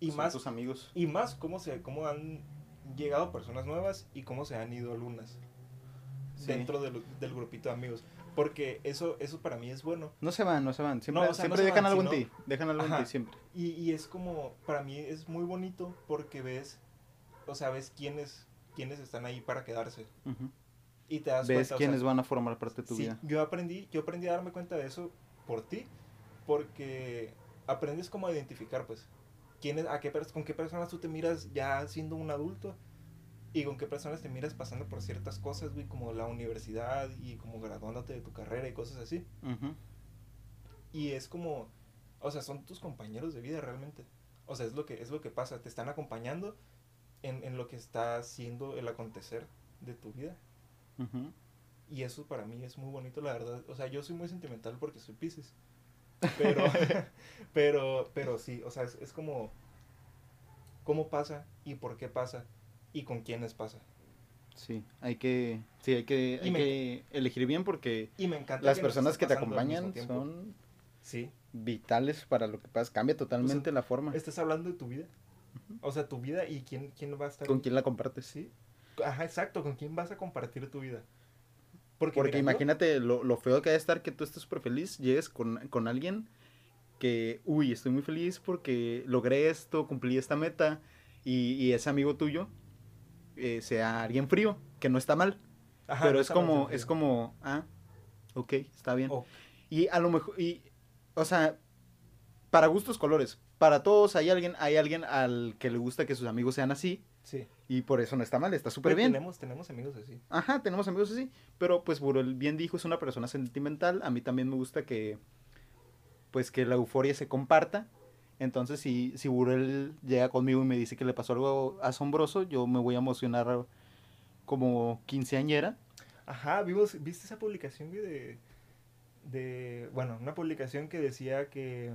Y Son más, tus amigos. y más cómo, se, cómo han llegado personas nuevas y cómo se han ido algunas Sí. dentro del, del grupito de amigos. Porque eso, eso para mí es bueno. No se van, no se van. Siempre, No, o sea, no siempre dejan van, algo en ti. Dejan algo en Ajá. ti siempre. Y, y es como, para mí es muy bonito porque ves, o sea, ves quiénes, quiénes están ahí para quedarse. Y te das Ves cuenta, o quiénes sea, van a formar parte de tu sí, vida. yo aprendí, yo aprendí a darme cuenta de eso por ti, porque aprendes como a identificar, pues, quiénes, a qué, con qué personas tú te miras ya siendo un adulto y con qué personas te miras pasando por ciertas cosas, güey, como la universidad y como graduándote de tu carrera y cosas así. Y es como, o sea, son tus compañeros de vida realmente. O sea, es lo que, es lo que pasa, te están acompañando en, en lo que está haciendo el acontecer de tu vida. Y eso para mí es muy bonito, la verdad. O sea, yo soy muy sentimental porque soy Pisces. Pero, pero, pero sí, o sea, es, es como cómo pasa y por qué pasa y con quiénes pasa. Sí, hay que, sí, hay que, hay me- que elegir bien porque Y me encanta las que personas que te acompañan son Sí. vitales para lo que pasa. Cambia totalmente la forma. ¿Estás hablando de tu vida? O sea, tu vida y quién, quién va a estar ¿Con ahí. quién la compartes? Sí. Ajá, exacto, con quién vas a compartir tu vida. Porque mira, yo- imagínate lo, lo feo que ha de estar que tú estés súper feliz, llegues con, con alguien que, uy, estoy muy feliz porque logré esto, cumplí esta meta, y, y ese amigo tuyo eh, sea alguien frío, que no está mal, Ajá, pero no es como, es como, ah, ok, está bien. Y a lo mejor, y, o sea, para gustos colores, para todos hay alguien, hay alguien al que le gusta que sus amigos sean así, sí. y por eso no está mal, está súper bien. Tenemos, tenemos amigos así. Ajá, tenemos amigos así. Pero pues Burel bien dijo, es una persona sentimental. A mí también me gusta que pues que la euforia se comparta. Entonces si, si Burel llega conmigo y me dice que le pasó algo asombroso, yo me voy a emocionar como quinceañera. Ajá, vimos, ¿viste esa publicación de, de, bueno, una publicación que decía que,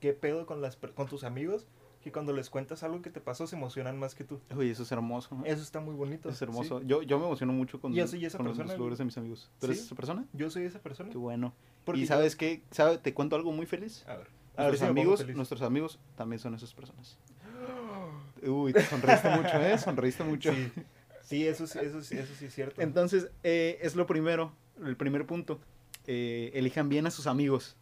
qué pedo con, las, con tus amigos, que cuando les cuentas algo que te pasó se emocionan más que tú. Uy, eso es hermoso. ¿no? Eso está muy bonito. es hermoso. sí. Yo, yo me emociono mucho con, Yo soy esa con los logros de mis amigos. ¿Tú eres Sí. esa persona? Yo soy esa persona. Qué bueno. Porque y yo- sabes qué, ¿Sabe? te cuento algo muy feliz. A ver. Nuestros amigos, nuestros amigos también son esas personas. Uy, te sonreíste mucho, ¿eh? Sonreíste mucho. Sí, sí, eso, sí- eso, sí- eso sí es cierto. Entonces, eh, es lo primero, el primer punto. Eh, elijan bien a sus amigos.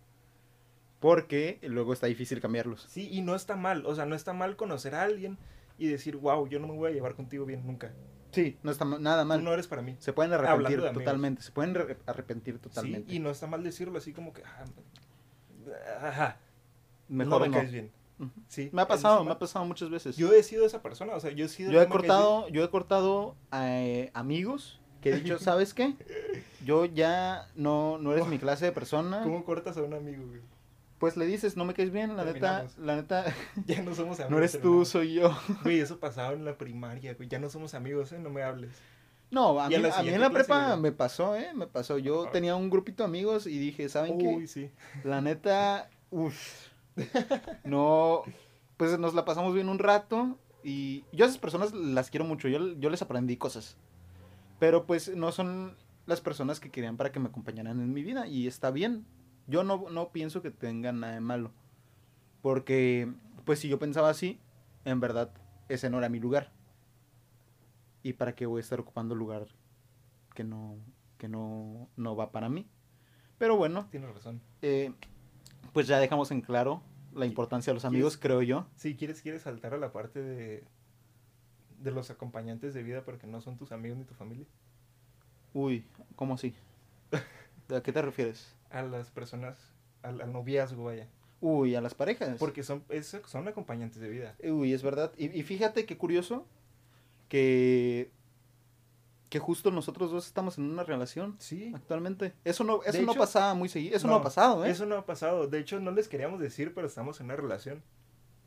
Porque luego está difícil cambiarlos. Sí, y no está mal, o sea, no está mal conocer a alguien y decir, wow, yo no me voy a llevar contigo bien nunca. Sí, no está nada Tú mal. no eres para mí. Se pueden arrepentir totalmente. Se pueden re- arrepentir totalmente. Sí, y no está mal decirlo así como que, ah, ajá, Mejor no me no. caes bien. Sí, Me ha pasado, me ha pasado muchas veces. Yo he sido esa persona, o sea, yo he sido... Yo he cortado, yo he cortado eh, amigos que he dicho, ¿sabes qué? Yo ya no, no eres mi clase de persona. ¿Cómo cortas a un amigo, güey? Pues le dices, no me caes bien, la neta, la neta, Ya no somos amigos. no eres tú, soy yo. Güey, eso pasaba en la primaria, güey. Ya no somos amigos, ¿eh? No me hables. No, a mí, a la a mí en la prepa me pasó, ¿eh? Me pasó. Yo Ah. tenía un grupito de amigos y dije, ¿saben qué? Uy, sí. La neta, uff. No, pues nos la pasamos bien un rato y yo a esas personas las quiero mucho. Yo, yo les aprendí cosas. Pero pues no son las personas que querían para que me acompañaran en mi vida y está bien. Yo no, no pienso que tengan nada de malo. Porque, pues si yo pensaba así, en verdad ese no era mi lugar. ¿Y para qué voy a estar ocupando lugar que no, que no, no va para mí? Pero bueno, Tienes razón. eh, pues ya dejamos en claro la importancia de los amigos, creo yo. Sí, ¿quieres, quieres saltar a la parte de, de los acompañantes de vida porque no son tus amigos ni tu familia? Uy, ¿cómo así? ¿A qué te refieres? A las personas, al, al noviazgo, vaya. Uy, a las parejas. Porque son, es- son acompañantes de vida. Uy, es verdad. Y, y fíjate qué curioso que, que justo nosotros dos estamos en una relación Sí. actualmente. Eso no, eso De no hecho- pasaba muy seguido. Eso no, ha No, pasado, ¿eh? Eso no ha pasado. De hecho, no les queríamos decir, pero estamos en una relación.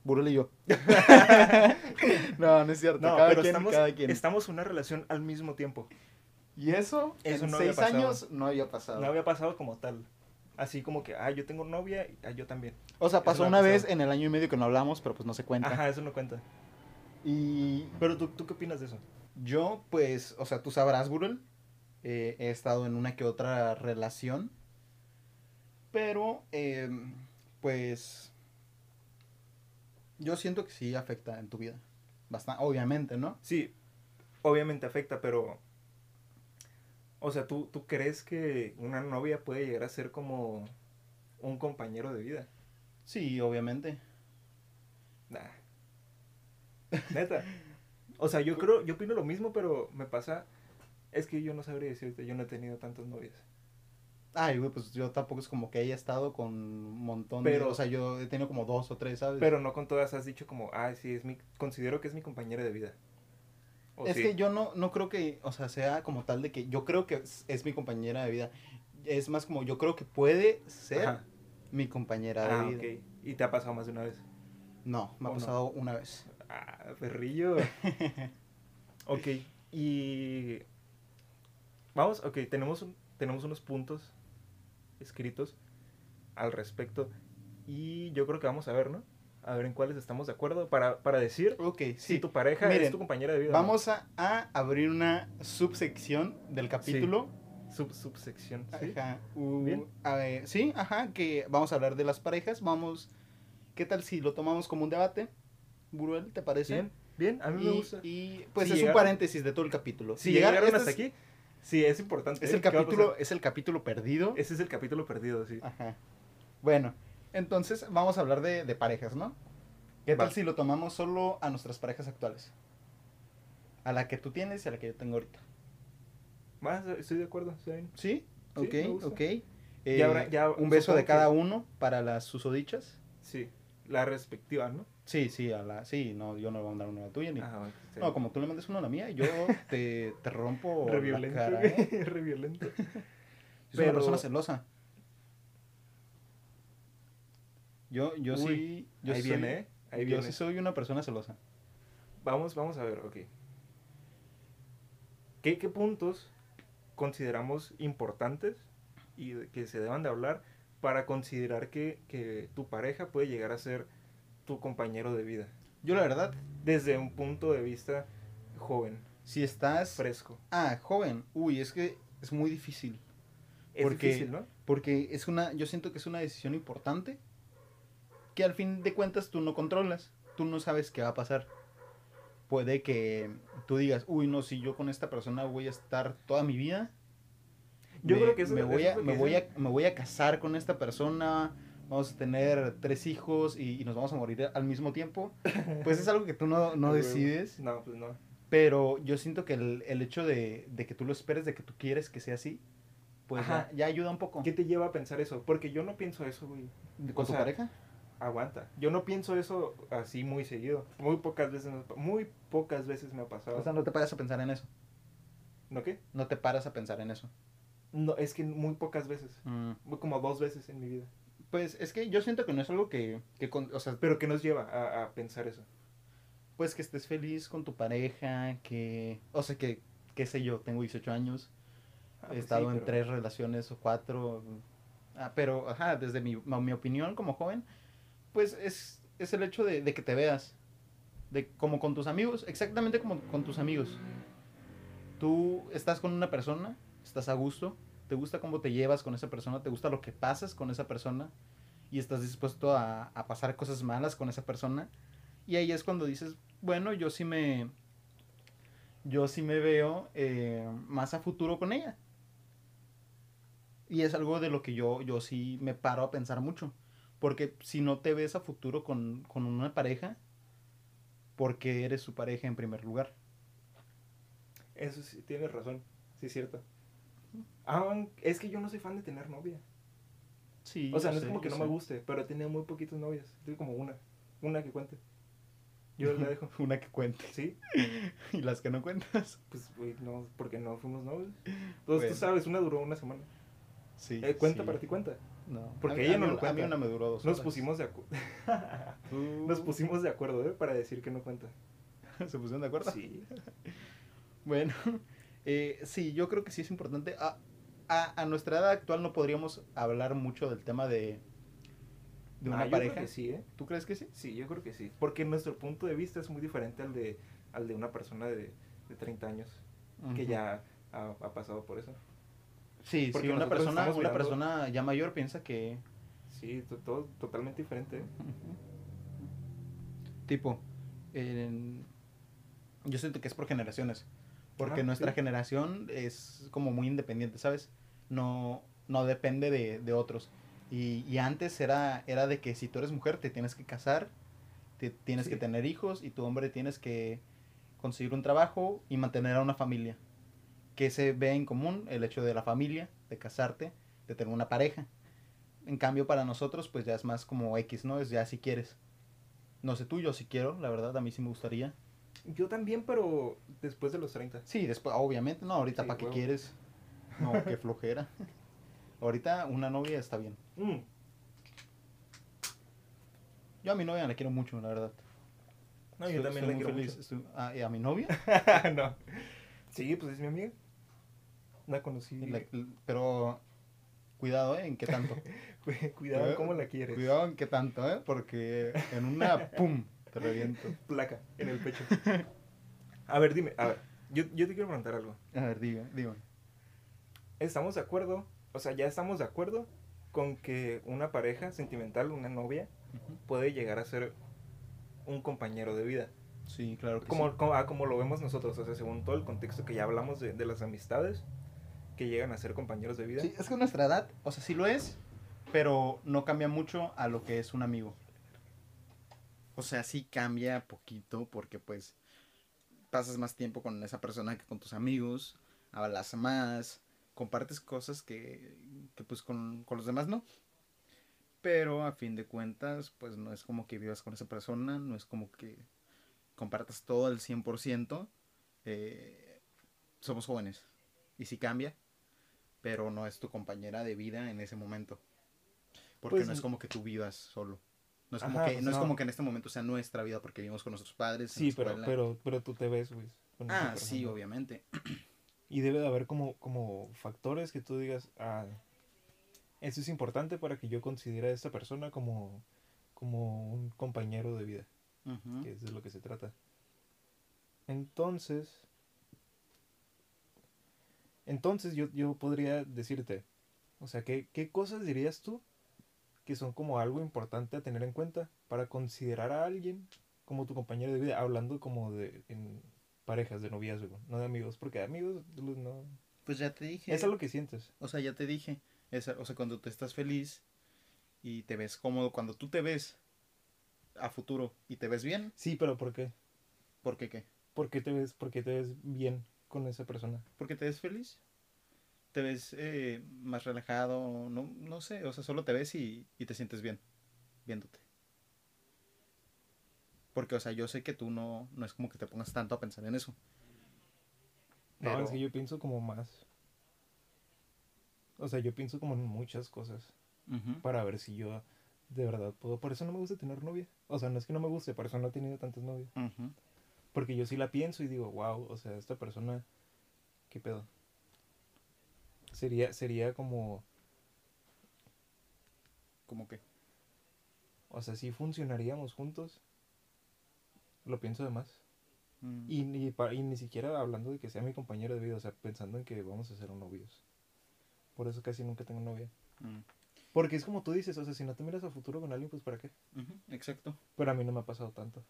Burel y yo. no, no es cierto. No, cada pero quien, estamos, cada quien. estamos en una relación al mismo tiempo. Y eso, Eso en no seis años no había pasado. No había pasado como tal. Así como que, ah, yo tengo novia, y ah, yo también. O sea, pasó no ha una vez en el año y medio que no hablamos, pero pues no se cuenta. Ajá, eso no cuenta. Y Pero tú, ¿tú qué opinas de eso? Yo, pues, o sea, tú sabrás, Burel, eh, he estado en una que otra relación, pero, eh, pues, yo siento que sí afecta en tu vida. Bastante, obviamente, ¿no? Sí, obviamente afecta, pero... O sea, ¿tú, ¿tú crees que una novia puede llegar a ser como un compañero de vida? Sí, obviamente. Nah. Neta. O sea, yo creo, yo opino lo mismo, pero me pasa... Es que yo no sabría decirte, yo no he tenido tantas novias. Ay, güey, pues yo tampoco es como que haya estado con un montón de... Pero- O sea, yo he tenido como dos o tres, ¿sabes? Pero no con todas has dicho como, ah, sí, es mi, considero que es mi compañera de vida. ¿O es sí? que yo no, no creo que, o sea, sea como tal de que yo creo que es, es mi compañera de vida. Es más como yo creo que puede ser Ajá. mi compañera Ah, de vida. ok. ¿Y te ha pasado más de una vez? No, me ha pasado una vez. Ah, perrillo. ok, y... Vamos, ok, tenemos, un- tenemos unos puntos escritos al respecto. Y yo creo que vamos a ver, ¿no? A ver en cuáles estamos de acuerdo para, para decir Ok, si tu pareja es Miren, tu compañera de vida. no. Vamos a, a abrir una subsección del capítulo. Sub, subsección. ¿sí? Ajá. Bien. a ver, sí, ajá, que vamos a hablar de las parejas. Vamos, ¿qué tal si lo tomamos como un debate? Buruel, ¿te parece? Bien, bien, a mí y, me gusta. y, pues Si es un paréntesis de todo el capítulo. si llegar- llegaron hasta aquí, sí, es importante. Es el ¿Qué va a capítulo, es el capítulo perdido. Ese es el capítulo perdido, sí. Ajá. Bueno, entonces vamos a hablar de, de parejas, ¿no? ¿Qué tal si lo tomamos solo a nuestras parejas actuales? A la que tú tienes y a la que yo tengo ahorita. Más, estoy de acuerdo. ¿Sí? Sí, Ok, ok. Ya Eh, habrá- ya un beso de cada uno para las susodichas. Sí, la respectiva, ¿no? Sí, sí, a la, sí, no, yo no le voy a mandar una a la tuya ni. Ah, No, como tú le mandes una a la mía, yo te, te rompo Re la violento, cara. güey, ¿eh? re violento. Yo soy una persona celosa. Yo, yo Uy, sí. Yo ahí soy- viene, ¿eh? Ahí yo viene. sí soy una persona celosa. Vamos, vamos a ver, ok. ¿Qué, qué puntos consideramos importantes y que se deban de hablar para considerar que, que tu pareja puede llegar a ser tu compañero de vida? Yo, la verdad, Desde un punto de vista joven, si estás. fresco. Ah, joven. Uy, es que es muy difícil. Es Porque- difícil, ¿no? Porque es una. Yo siento que es una decisión importante. Que al fin de cuentas tú no controlas. Tú no sabes qué va a pasar. Puede que tú digas, uy, no, si yo con esta persona voy a estar toda mi vida. Yo me, creo que eso- me eso voy es a, me voy a, me voy a casar con esta persona. Vamos a tener tres hijos y, y nos vamos a morir al mismo tiempo. Pues es algo que tú no, no decides. No, pues no. Pero yo siento que el, el hecho de, de que tú lo esperes, de que tú quieres que sea así, pues ya, ya ayuda un poco. ¿Qué te lleva a pensar eso? Porque yo no pienso eso, güey. ¿Con o tu sea, pareja? Aguanta. Yo no pienso eso así muy seguido. Muy pocas veces, me- muy pocas veces me ha pasado. O sea, no te paras a pensar en eso. ¿No qué? No te paras a pensar en eso. No, es que muy pocas veces. Muy Como dos veces en mi vida. Pues es que yo siento que no es algo que, que con- o sea, Pero ¿qué nos lleva a, a pensar eso? pues que estés feliz con tu pareja, que, o sea, que, qué sé yo, tengo 18 años, Ah, he pues sí, estado en pero- tres relaciones o cuatro, ah, pero, ajá, desde mi, mi opinión como joven, pues es, es el hecho de, de que te veas, de como con tus amigos, exactamente como con tus amigos. Tú estás con una persona, estás a gusto, te gusta cómo te llevas con esa persona, te gusta lo que pasas con esa persona y estás dispuesto a, a pasar cosas malas con esa persona. Y ahí es cuando dices, bueno, yo sí me, yo sí me veo eh, más a futuro con ella. Y es algo de lo que yo, yo sí me paro a pensar mucho. Porque si no te ves a futuro con, con una pareja, porque eres su pareja en primer lugar. Eso sí, tienes razón. Sí, es cierto. Ah, es que yo no soy fan de tener novia. Sí, O sea, no es como que no me guste, pero he tenido muy poquitas novias. Tengo como una. Una que cuente. Yo la dejo. Una que cuente. ¿Sí? y las que no cuentas. Pues, güey, no, porque no fuimos novios. Entonces, Bueno. tú sabes, una duró una semana. Sí. Eh, cuenta sí. para ti, cuenta. No. Porque a ella no lo A mí cuenta. una me duró dos Nos horas. pusimos de acuerdo. Tú- Nos pusimos de acuerdo, ¿eh? Para decir que no cuenta. ¿Se pusieron de acuerdo? Sí. Bueno, eh, sí, yo creo que sí es importante. A, a, a nuestra edad actual no podríamos hablar mucho del tema de, de una Ah, yo pareja. creo que sí, ¿eh? ¿Tú crees que sí? Sí, yo creo que sí. Porque nuestro punto de vista es muy diferente al de, al de una persona de, de 30 años que ya ha, ha pasado por eso. Sí, sí, porque una nosotros persona, una mirando- persona ya mayor piensa que... Sí, to- todo totalmente diferente. ¿eh? Tipo, yo siento que es por generaciones. Porque Ajá, nuestra sí. generación es como muy independiente, ¿sabes? No, no depende de, de otros. Y, y antes era, era de que si tú eres mujer te tienes que casar, te, tienes Sí. que tener hijos y tu hombre tienes que conseguir un trabajo y mantener a una familia. Que se ve en común el hecho de la familia, de casarte, de tener una pareja. En cambio para nosotros pues ya es más como X, ¿no? Es ya si quieres. No sé tú, yo si quiero, la verdad, a mí sí me gustaría. Yo también, pero después de los 30. Sí, después, obviamente, no, ahorita Sí, para qué quieres. No, qué flojera. ahorita una novia está bien. Mm, Yo a mi novia la quiero mucho, la verdad. No, yo también la quiero feliz. mucho. Estoy- ah, ¿y a mi novia? no. Sí, pues es mi amiga. La conocí. La- pero cuidado, ¿eh? ¿En qué tanto? Cuidado cómo la quieres. Cuidado en qué tanto, ¿eh? Porque en una, ¡pum! Te reviento. Placa en el pecho. A ver, dime, a ver. Yo, yo te quiero preguntar algo. A ver, diga, dígame. ¿Estamos de acuerdo? O sea, ya estamos de acuerdo con que una pareja sentimental, una novia, puede llegar a ser un compañero de vida. Sí, claro que Como, sí. como, ah, como lo vemos nosotros, o sea, según todo el contexto que ya hablamos de, de las amistades que llegan a ser compañeros de vida. Sí, es que nuestra edad, o sea, sí lo es, pero no cambia mucho a lo que es un amigo. O sea, sí cambia poquito porque pues pasas más tiempo con esa persona que con tus amigos, hablas más, compartes cosas que, que pues con, con los demás no. Pero a fin de cuentas, pues no es como que vivas con esa persona, no es como que compartas todo al 100%. eh, somos jóvenes y sí cambia, pero no es tu compañera de vida en ese momento. Porque Pues, no es como que tú vivas solo. No es, como Ajá, que, pues no es como que en este momento sea nuestra vida porque vivimos con nuestros padres. Sí, pero, escuela. pero, pero tú te ves, güey. Ah, sí, obviamente. Y debe de haber como, como factores que tú digas, ah, eso es importante para que yo considere a esta persona como, como un compañero de vida, que es de lo que se trata. Entonces, entonces yo, yo podría decirte, o sea, ¿qué, ¿qué cosas dirías tú que son como algo importante a tener en cuenta para considerar a alguien como tu compañero de vida, hablando como de en parejas, de noviazgo, no de amigos, porque amigos pues, no... Pues ya te dije. Es algo que sientes. O sea, ya te dije. Es, o sea, cuando tú estás feliz y te ves cómodo, cuando tú te ves a futuro y te ves bien, Sí, pero ¿por qué? ¿por qué qué? ¿Por qué te ves, por qué te ves bien con esa persona? Porque te ves feliz. Te ves eh, más relajado, no, no sé, o sea, solo te ves y, y te sientes bien viéndote. Porque, o sea, yo sé que tú no, no es como que te pongas tanto a pensar en eso. No, es que yo pienso como más. O sea, yo pienso como en muchas cosas para ver si yo de verdad puedo. Por eso no me gusta tener novia. O sea, no es que no me guste, por eso no he tenido tantas novias. Porque yo sí la pienso y digo, wow, o sea, esta persona, ¿qué pedo? Sería, sería como, Como que. o sea, si funcionaríamos juntos. Lo pienso de más. mm, Y, y ni siquiera hablando de que sea mi compañero de vida, o sea, pensando en que vamos a ser novios. Por eso casi nunca tengo novia. mm, Porque es como tú dices, o sea, si no te miras a futuro con alguien, pues ¿para qué? Exacto. Pero a mí no me ha pasado tanto.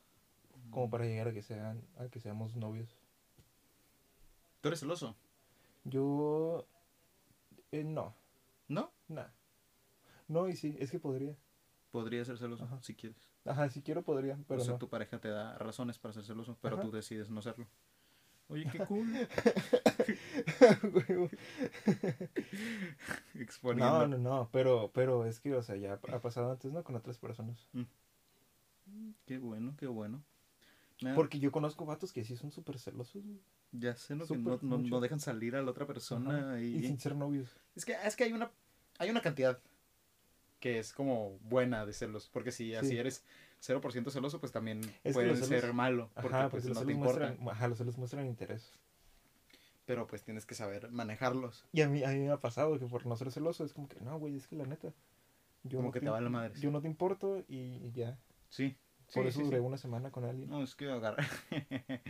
Como para llegar a que sean, a que seamos novios. ¿Tú eres celoso? Yo eh, no, ¿No? nada. No, y sí, es que podría. Podría ser celoso, Ajá. si quieres. Ajá, si quiero podría, pero o sea, no. tu pareja te da razones para ser celoso, pero Ajá. tú decides no serlo. Oye, qué cool. Exponiendo. no, no, no, pero, pero es que, o sea, ya ha pasado antes, ¿no? Con otras personas. Qué bueno, qué bueno. Porque yo conozco vatos que sí son súper celosos, güey. ya sé que no, no- no dejan salir a la otra persona. Y... Y sin ser novios. Es que, es que hay una hay una cantidad que es como buena de celos. Porque si así Sí. eres 0% celoso, pues también pueden celos- ser malo. Porque Ajá, pues porque no te importa. muestran, ajá, los celos muestran interés. Pero pues tienes que saber manejarlos. Y a mí, a mí me ha pasado que por no ser celoso es como que, no, güey, es que la neta. Yo Como no que te vale madres. Yo no te importo y ya. Sí. Por Sí, eso sí, duré sí. una semana con alguien. No, es que agarrar.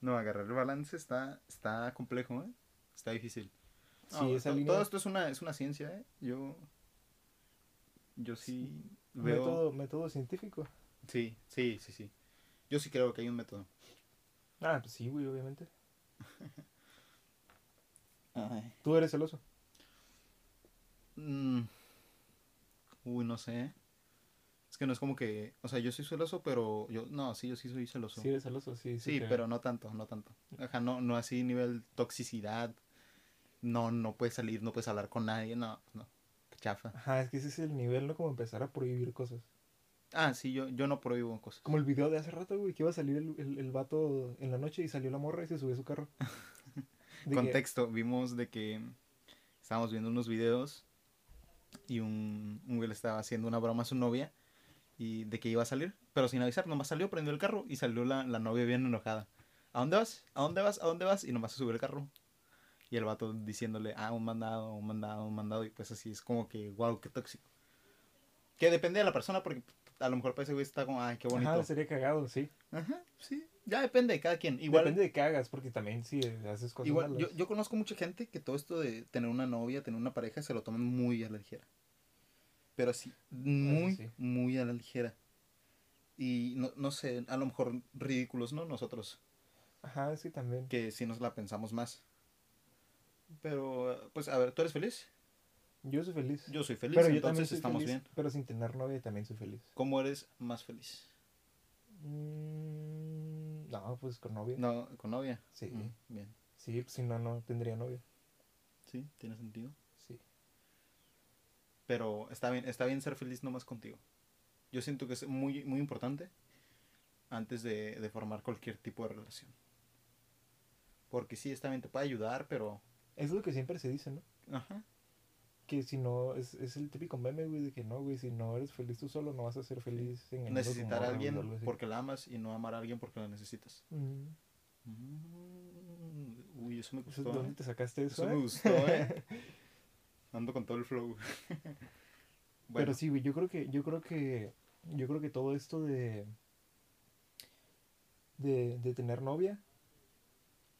no, agarrar el balance está, está complejo, ¿eh? Está difícil. Sí, esa línea- Todo esto es una, es una ciencia, ¿eh? Yo. Yo sí veo. Método, método científico. Sí, sí, sí, sí. Yo sí creo que hay un método. Ah, pues sí, güey, obviamente. Ay. Tú eres celoso. Mm. Uy, no sé. Es que no es como que. O sea, yo soy celoso, pero. yo No, sí, yo sí soy celoso. Sí, eres celoso, sí. Sí, te- pero no tanto, no tanto. Ajá, no, no así nivel toxicidad. No, no puedes salir, no puedes hablar con nadie, no, no. Qué chafa. Ajá, es que ese es el nivel, ¿no? Como empezar a prohibir cosas. Ah, sí, yo, yo no prohíbo cosas. Como el video de hace rato, güey, que iba a salir el, el, el vato en la noche y salió la morra y se subió a su carro. Que- Contexto, vimos de que estábamos viendo unos videos y un, un güey le estaba haciendo una broma a su novia y de que iba a salir, pero sin avisar, nomás salió, prendió el carro y salió la, la novia bien enojada. ¿A dónde vas? ¿A dónde vas? ¿A dónde vas? Y nomás se subió el carro. Y el vato diciéndole, ah, un mandado, un mandado, un mandado. Y pues así es como que, wow, qué tóxico. Que depende de la persona porque a lo mejor para ese güey está como, ay, qué bonito. Ajá, sería cagado, sí. Ajá, sí. Ya depende de cada quien. Igual, Depende de que hagas, porque también si haces cosas Igual, malas. yo, yo conozco mucha gente que todo esto de tener una novia, tener una pareja, se lo toman muy a la ligera. Pero sí, muy, sí. muy a la ligera. y no, no sé, a lo mejor ridículos, ¿no? Nosotros, Ajá, sí, también. que sí nos la pensamos más. Pero, pues, a ver, ¿tú eres feliz? Yo soy feliz. Yo soy feliz, pero entonces estamos feliz, bien. Pero sin tener novia también soy feliz. ¿Cómo eres más feliz? Mm, no, pues con novia. No, con novia. Sí. Mm, bien. Sí, pues, si no, no tendría novia. Sí, tiene sentido. Pero está bien, está bien ser feliz nomás contigo. Yo siento que es muy, muy importante antes de, de formar cualquier tipo de relación. Porque sí, está bien, te puede ayudar, pero... Es lo que siempre se dice, ¿no? Ajá. Que si no, es, es el típico meme, güey, de que no, güey, si no eres feliz tú solo, no vas a ser feliz en Necesitar a alguien porque la amas y no amar a alguien porque la necesitas. Mm. Uy, eso me gustó. ¿Dónde ¿eh? te sacaste eso? Eso me eh? gustó, ¿eh? Ando con todo el flow. Pero sí, güey, yo creo que, yo creo que, yo creo que todo esto de, de, de tener novia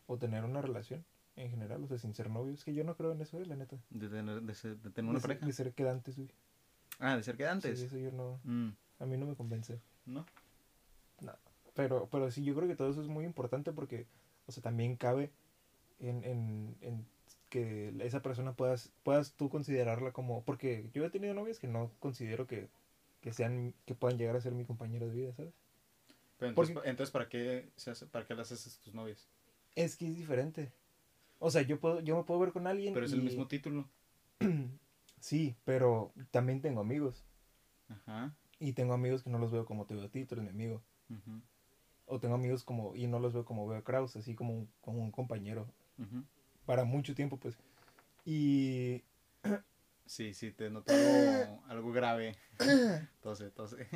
o tener una relación en general, o sea, sin ser novio, es que yo no creo en eso, la neta. De tener, de ser- de tener una de, ser- pareja. de ser quedantes, güey. Ah, de ser que Sí, antes. eso yo no, Mm, a mí no me convence. ¿No? Pero, pero sí, yo creo que todo eso es muy importante porque, o sea, también cabe en, en, en que esa persona puedas, puedas tú considerarla como, porque yo he tenido novias que no considero que, que sean, que puedan llegar a ser mi compañero de vida, ¿sabes? Pero entonces, Porque- entonces ¿para qué se hace, para qué las haces a tus novias? Es que es diferente. O sea, yo puedo, yo me puedo ver con alguien. Pero es el mismo título. Sí, pero también tengo amigos. Ajá. Y tengo amigos que no los veo como te veo a ti, tú eres mi amigo. O tengo amigos como, y no los veo como veo a Kraus, así como un, como un compañero. ujú. Para mucho tiempo, pues. Y Sí, sí, te noto algo, algo grave. Entonces, entonces.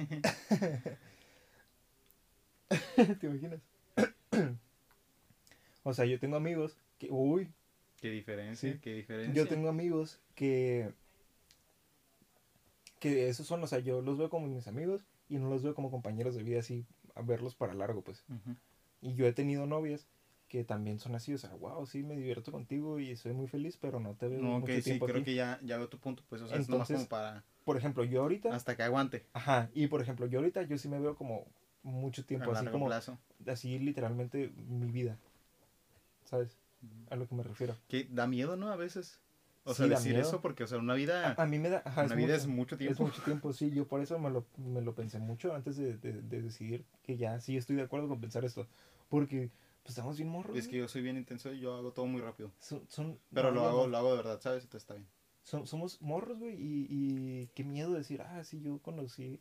¿Te imaginas? o sea, yo tengo amigos que, uy, qué diferencia, Sí. qué diferencia. yo tengo amigos que, que esos son, o sea, yo los veo como mis amigos y no los veo como compañeros de vida así, a verlos para largo, pues. Y yo he tenido novias que también son así, o sea, wow, sí, me divierto contigo y soy muy feliz, pero no te veo No, mucho que sí, tiempo creo aquí. que ya, ya veo tu punto, pues, o sea, es nomás Entonces- como para, Por ejemplo, yo ahorita, hasta que aguante, ajá, y por ejemplo, yo ahorita yo sí me veo como mucho a tiempo, así largo como, plazo. así literalmente mi vida, ¿sabes? A lo que me refiero. Que da miedo, ¿no? A veces. O Sí, sea, decir miedo. eso porque, o sea, una vida, A, a mí me da, ajá, una vida mucho, es mucho tiempo. Es mucho tiempo, sí, yo por eso me lo, me lo pensé mucho antes de, de- de decidir que ya sí estoy de acuerdo con pensar esto, porque pues estamos bien morros. Es que yo soy bien intenso y yo hago todo muy rápido. Son, son- Pero lo hago, lo hago de verdad, ¿sabes? Entonces está bien. Som- somos morros, güey, y, y qué miedo decir, ah, sí, yo conocí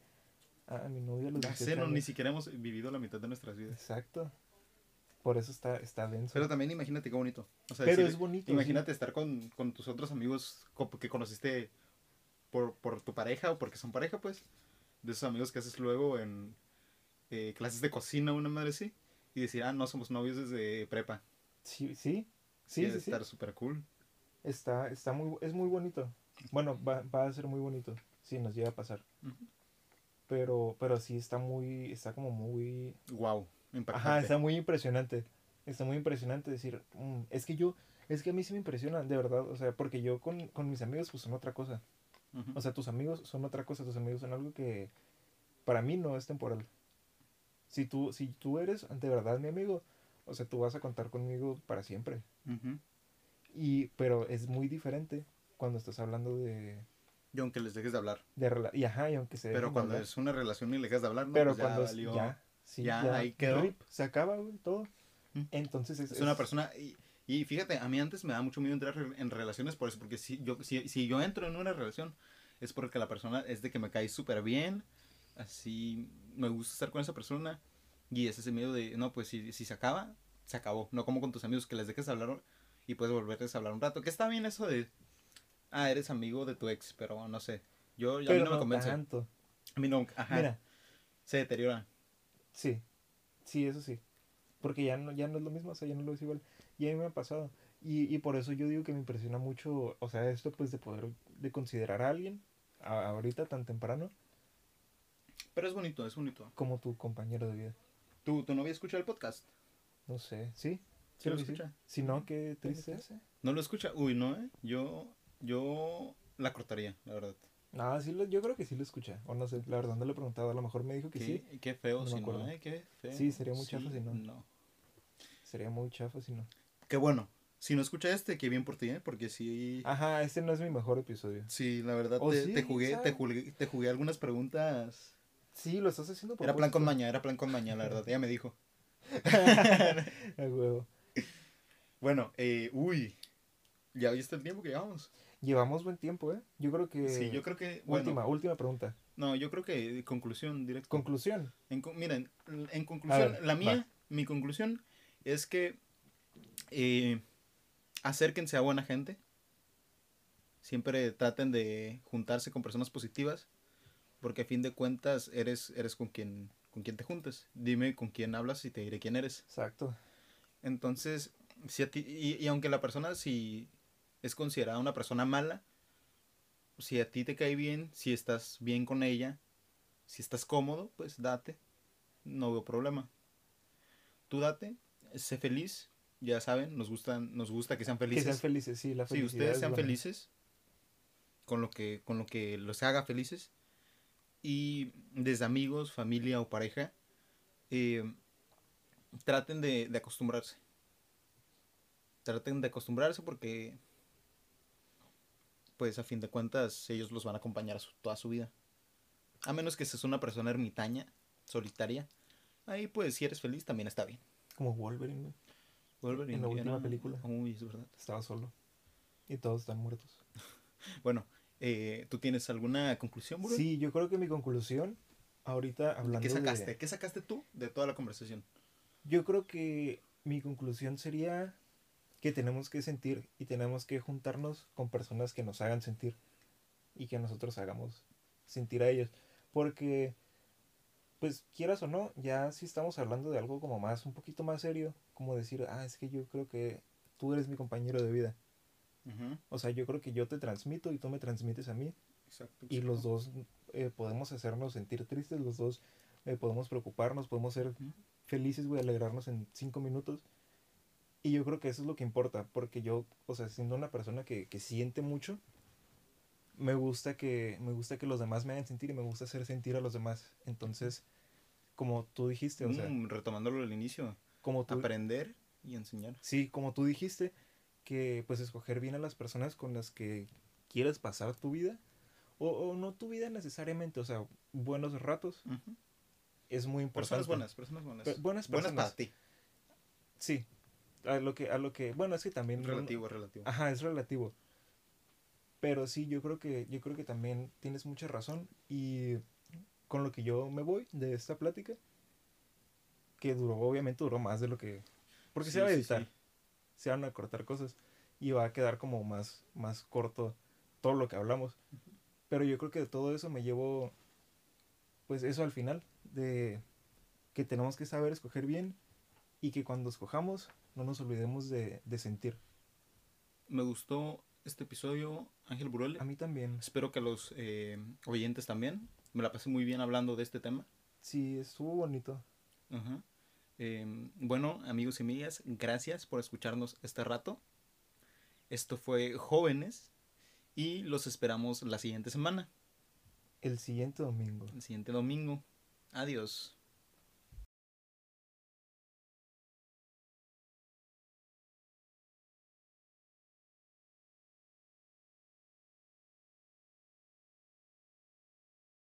a, mi novia los Ya 18 sé, no, ni siquiera hemos vivido la mitad de nuestras vidas. Exacto. Por eso está, está denso. Pero también imagínate qué bonito. O sea, Pero decir, es bonito, Imagínate estar con, con tus otros amigos que conociste por, por tu pareja o porque son pareja, pues. De esos amigos que haces luego en eh, clases de cocina, una madre así. Y decir, ah, no, somos novios desde prepa. Sí, sí, sí, sí, debe sí. estar súper cool. Está, está muy, es muy bonito. Bueno, va, va a ser muy bonito si nos llega a pasar. Pero, pero sí está muy, está como muy, Wow, impactante. ajá, está muy impresionante. Está muy impresionante decir, "Mm, es que yo, es que a mí sí me impresiona, de verdad, o sea, porque yo con, con mis amigos pues son otra cosa. O sea, tus amigos son otra cosa, tus amigos son algo que para mí no es temporal. Si tú, si tú eres de verdad mi amigo, o sea, tú vas a contar conmigo para siempre. Ujú. Y, pero es muy diferente cuando estás hablando de, Y aunque les dejes de hablar. de y ajá, y aunque se Pero cuando hablar. es una relación y le dejas de hablar, no, pero pues ya cuando valió. ya, sí, ya, ahí quedó. rip, se acaba güey, todo. Entonces es, Es una persona. Y, y fíjate, a mí antes me da mucho miedo entrar en relaciones por eso. Porque si yo, si, si yo entro en una relación, es porque la persona es de que me cae súper bien. Así me gusta estar con esa persona. Y es ese miedo de, no, pues si, si se acaba, se acabó. No como con tus amigos que les dejes hablar y puedes volverles a hablar un rato. Que está bien eso de, ah, eres amigo de tu ex, pero no sé. Yo, yo a mí pero no me convence. tanto. A mí no, ajá. Mira, Se deteriora. sí, sí, eso sí. Porque ya no, ya no es lo mismo, o sea, ya no lo es igual. Y a mí me ha pasado. Y, y por eso yo digo que me impresiona mucho, o sea, esto pues de poder, de considerar a alguien a- ahorita tan temprano Pero es bonito, es bonito. como tu compañero de vida. ¿Tu, tu novia escucha el podcast? No sé, ¿sí? ¿Sí lo sí. escucha? Si no, qué triste. ¿No lo escucha? Uy, no, ¿eh? Yo, yo la cortaría, la verdad. No, sí lo- yo creo que sí lo escucha. O no sé, la verdad no le he preguntado. A lo mejor me dijo que Qué, sí. qué feo No si no. ¿eh? Qué feo. Sí, sería muy chafa si no. Sería muy chafa si no. Qué bueno. Si no escucha este, qué bien por ti, ¿eh? Porque sí... Ajá, este no es mi mejor episodio. Sí, la verdad, ¿O te, sí? te jugué, te jugué, te jugué algunas preguntas. Sí, lo estás haciendo por Era plan con maña, era plan con maña, la verdad, ella me dijo. A huevo. Bueno, eh, uy, ya viste el tiempo que llevamos. Llevamos buen tiempo, ¿eh? Yo creo que... Sí, yo creo que, bueno, Última, última pregunta. no, yo creo que conclusión directa. Conclusión. En miren, en conclusión, ver, la mía, va. mi conclusión es que eh, acérquense a buena gente. Siempre traten de juntarse con personas positivas, porque a fin de cuentas eres, eres con quien, con quien te juntes. Dime con quién hablas y te diré quién eres. Exacto. Entonces, si a ti, y, y aunque la persona si es considerada una persona mala, si a ti te cae bien, si estás bien con ella, si estás cómodo, pues date. No veo problema. Tú date, sé feliz, ya saben, nos gustan, nos gusta que sean Que felices. sean felices, sí, la si felicidad ustedes es sean buena. felices con lo que con lo que los haga felices y desde amigos familia o pareja eh, traten de, de acostumbrarse traten de acostumbrarse porque pues a fin de cuentas ellos los van a acompañar a su- toda su vida a menos que seas una persona ermitaña solitaria ahí pues si eres feliz también está bien Como Wolverine, güey. Wolverine, En la última película. uy es verdad Estaba solo. Y todos están muertos. bueno eh, ¿tú tienes alguna conclusión Bruno? Sí, yo creo que mi conclusión, ahorita hablando ¿Qué sacaste? de... ¿Qué sacaste tú de toda la conversación? Yo creo que mi conclusión sería que tenemos que sentir y tenemos que juntarnos con personas que nos hagan sentir y que nosotros hagamos sentir a ellos. Porque, pues quieras o no, ya si estamos hablando de algo como más, un poquito más serio, como decir, ah, es que yo creo que tú eres mi compañero de vida. O sea, yo creo que yo te transmito y tú me transmites a mí Exacto. y los dos eh, podemos hacernos sentir tristes, los dos eh, podemos preocuparnos, podemos ser Ujú. felices, güey, alegrarnos en cinco minutos. Y yo creo que eso es lo que importa, porque yo, o sea, siendo una persona que, que siente mucho, me gusta que me gusta que los demás me hagan sentir y me gusta hacer sentir a los demás. Entonces, como tú dijiste, o sea, Mm, retomándolo al inicio, como tú aprender y enseñar. Sí, como tú dijiste, que pues escoger bien a las personas con las que quieres pasar tu vida, o, o no tu vida necesariamente, o sea, buenos ratos, es muy importante. Personas buenas, personas buenas. Buenas para ti. Sí, a lo que, a lo que, bueno, es que también... Relativo, relativo. Ajá, es relativo. Pero sí, yo creo que, yo creo que también tienes mucha razón y con lo que yo me voy de esta plática, que duró, obviamente duró más de lo que... Porque se Sí, va a sí, editar. sí. Se van a cortar cosas y va a quedar como más, más corto todo lo que hablamos. Pero yo creo que de todo eso me llevo, pues eso al final, de que tenemos que saber escoger bien y que cuando escojamos no nos olvidemos de, de sentir. Me gustó este episodio, Ángel Buruel. A mí también. Espero que los eh, oyentes también. Me la pasé muy bien hablando de este tema. Sí, estuvo bonito. Ajá. Eh, bueno, amigos y amigas, gracias por escucharnos este rato. Esto fue Jóvenes y los esperamos la siguiente semana, El siguiente domingo. el siguiente domingo. Adiós.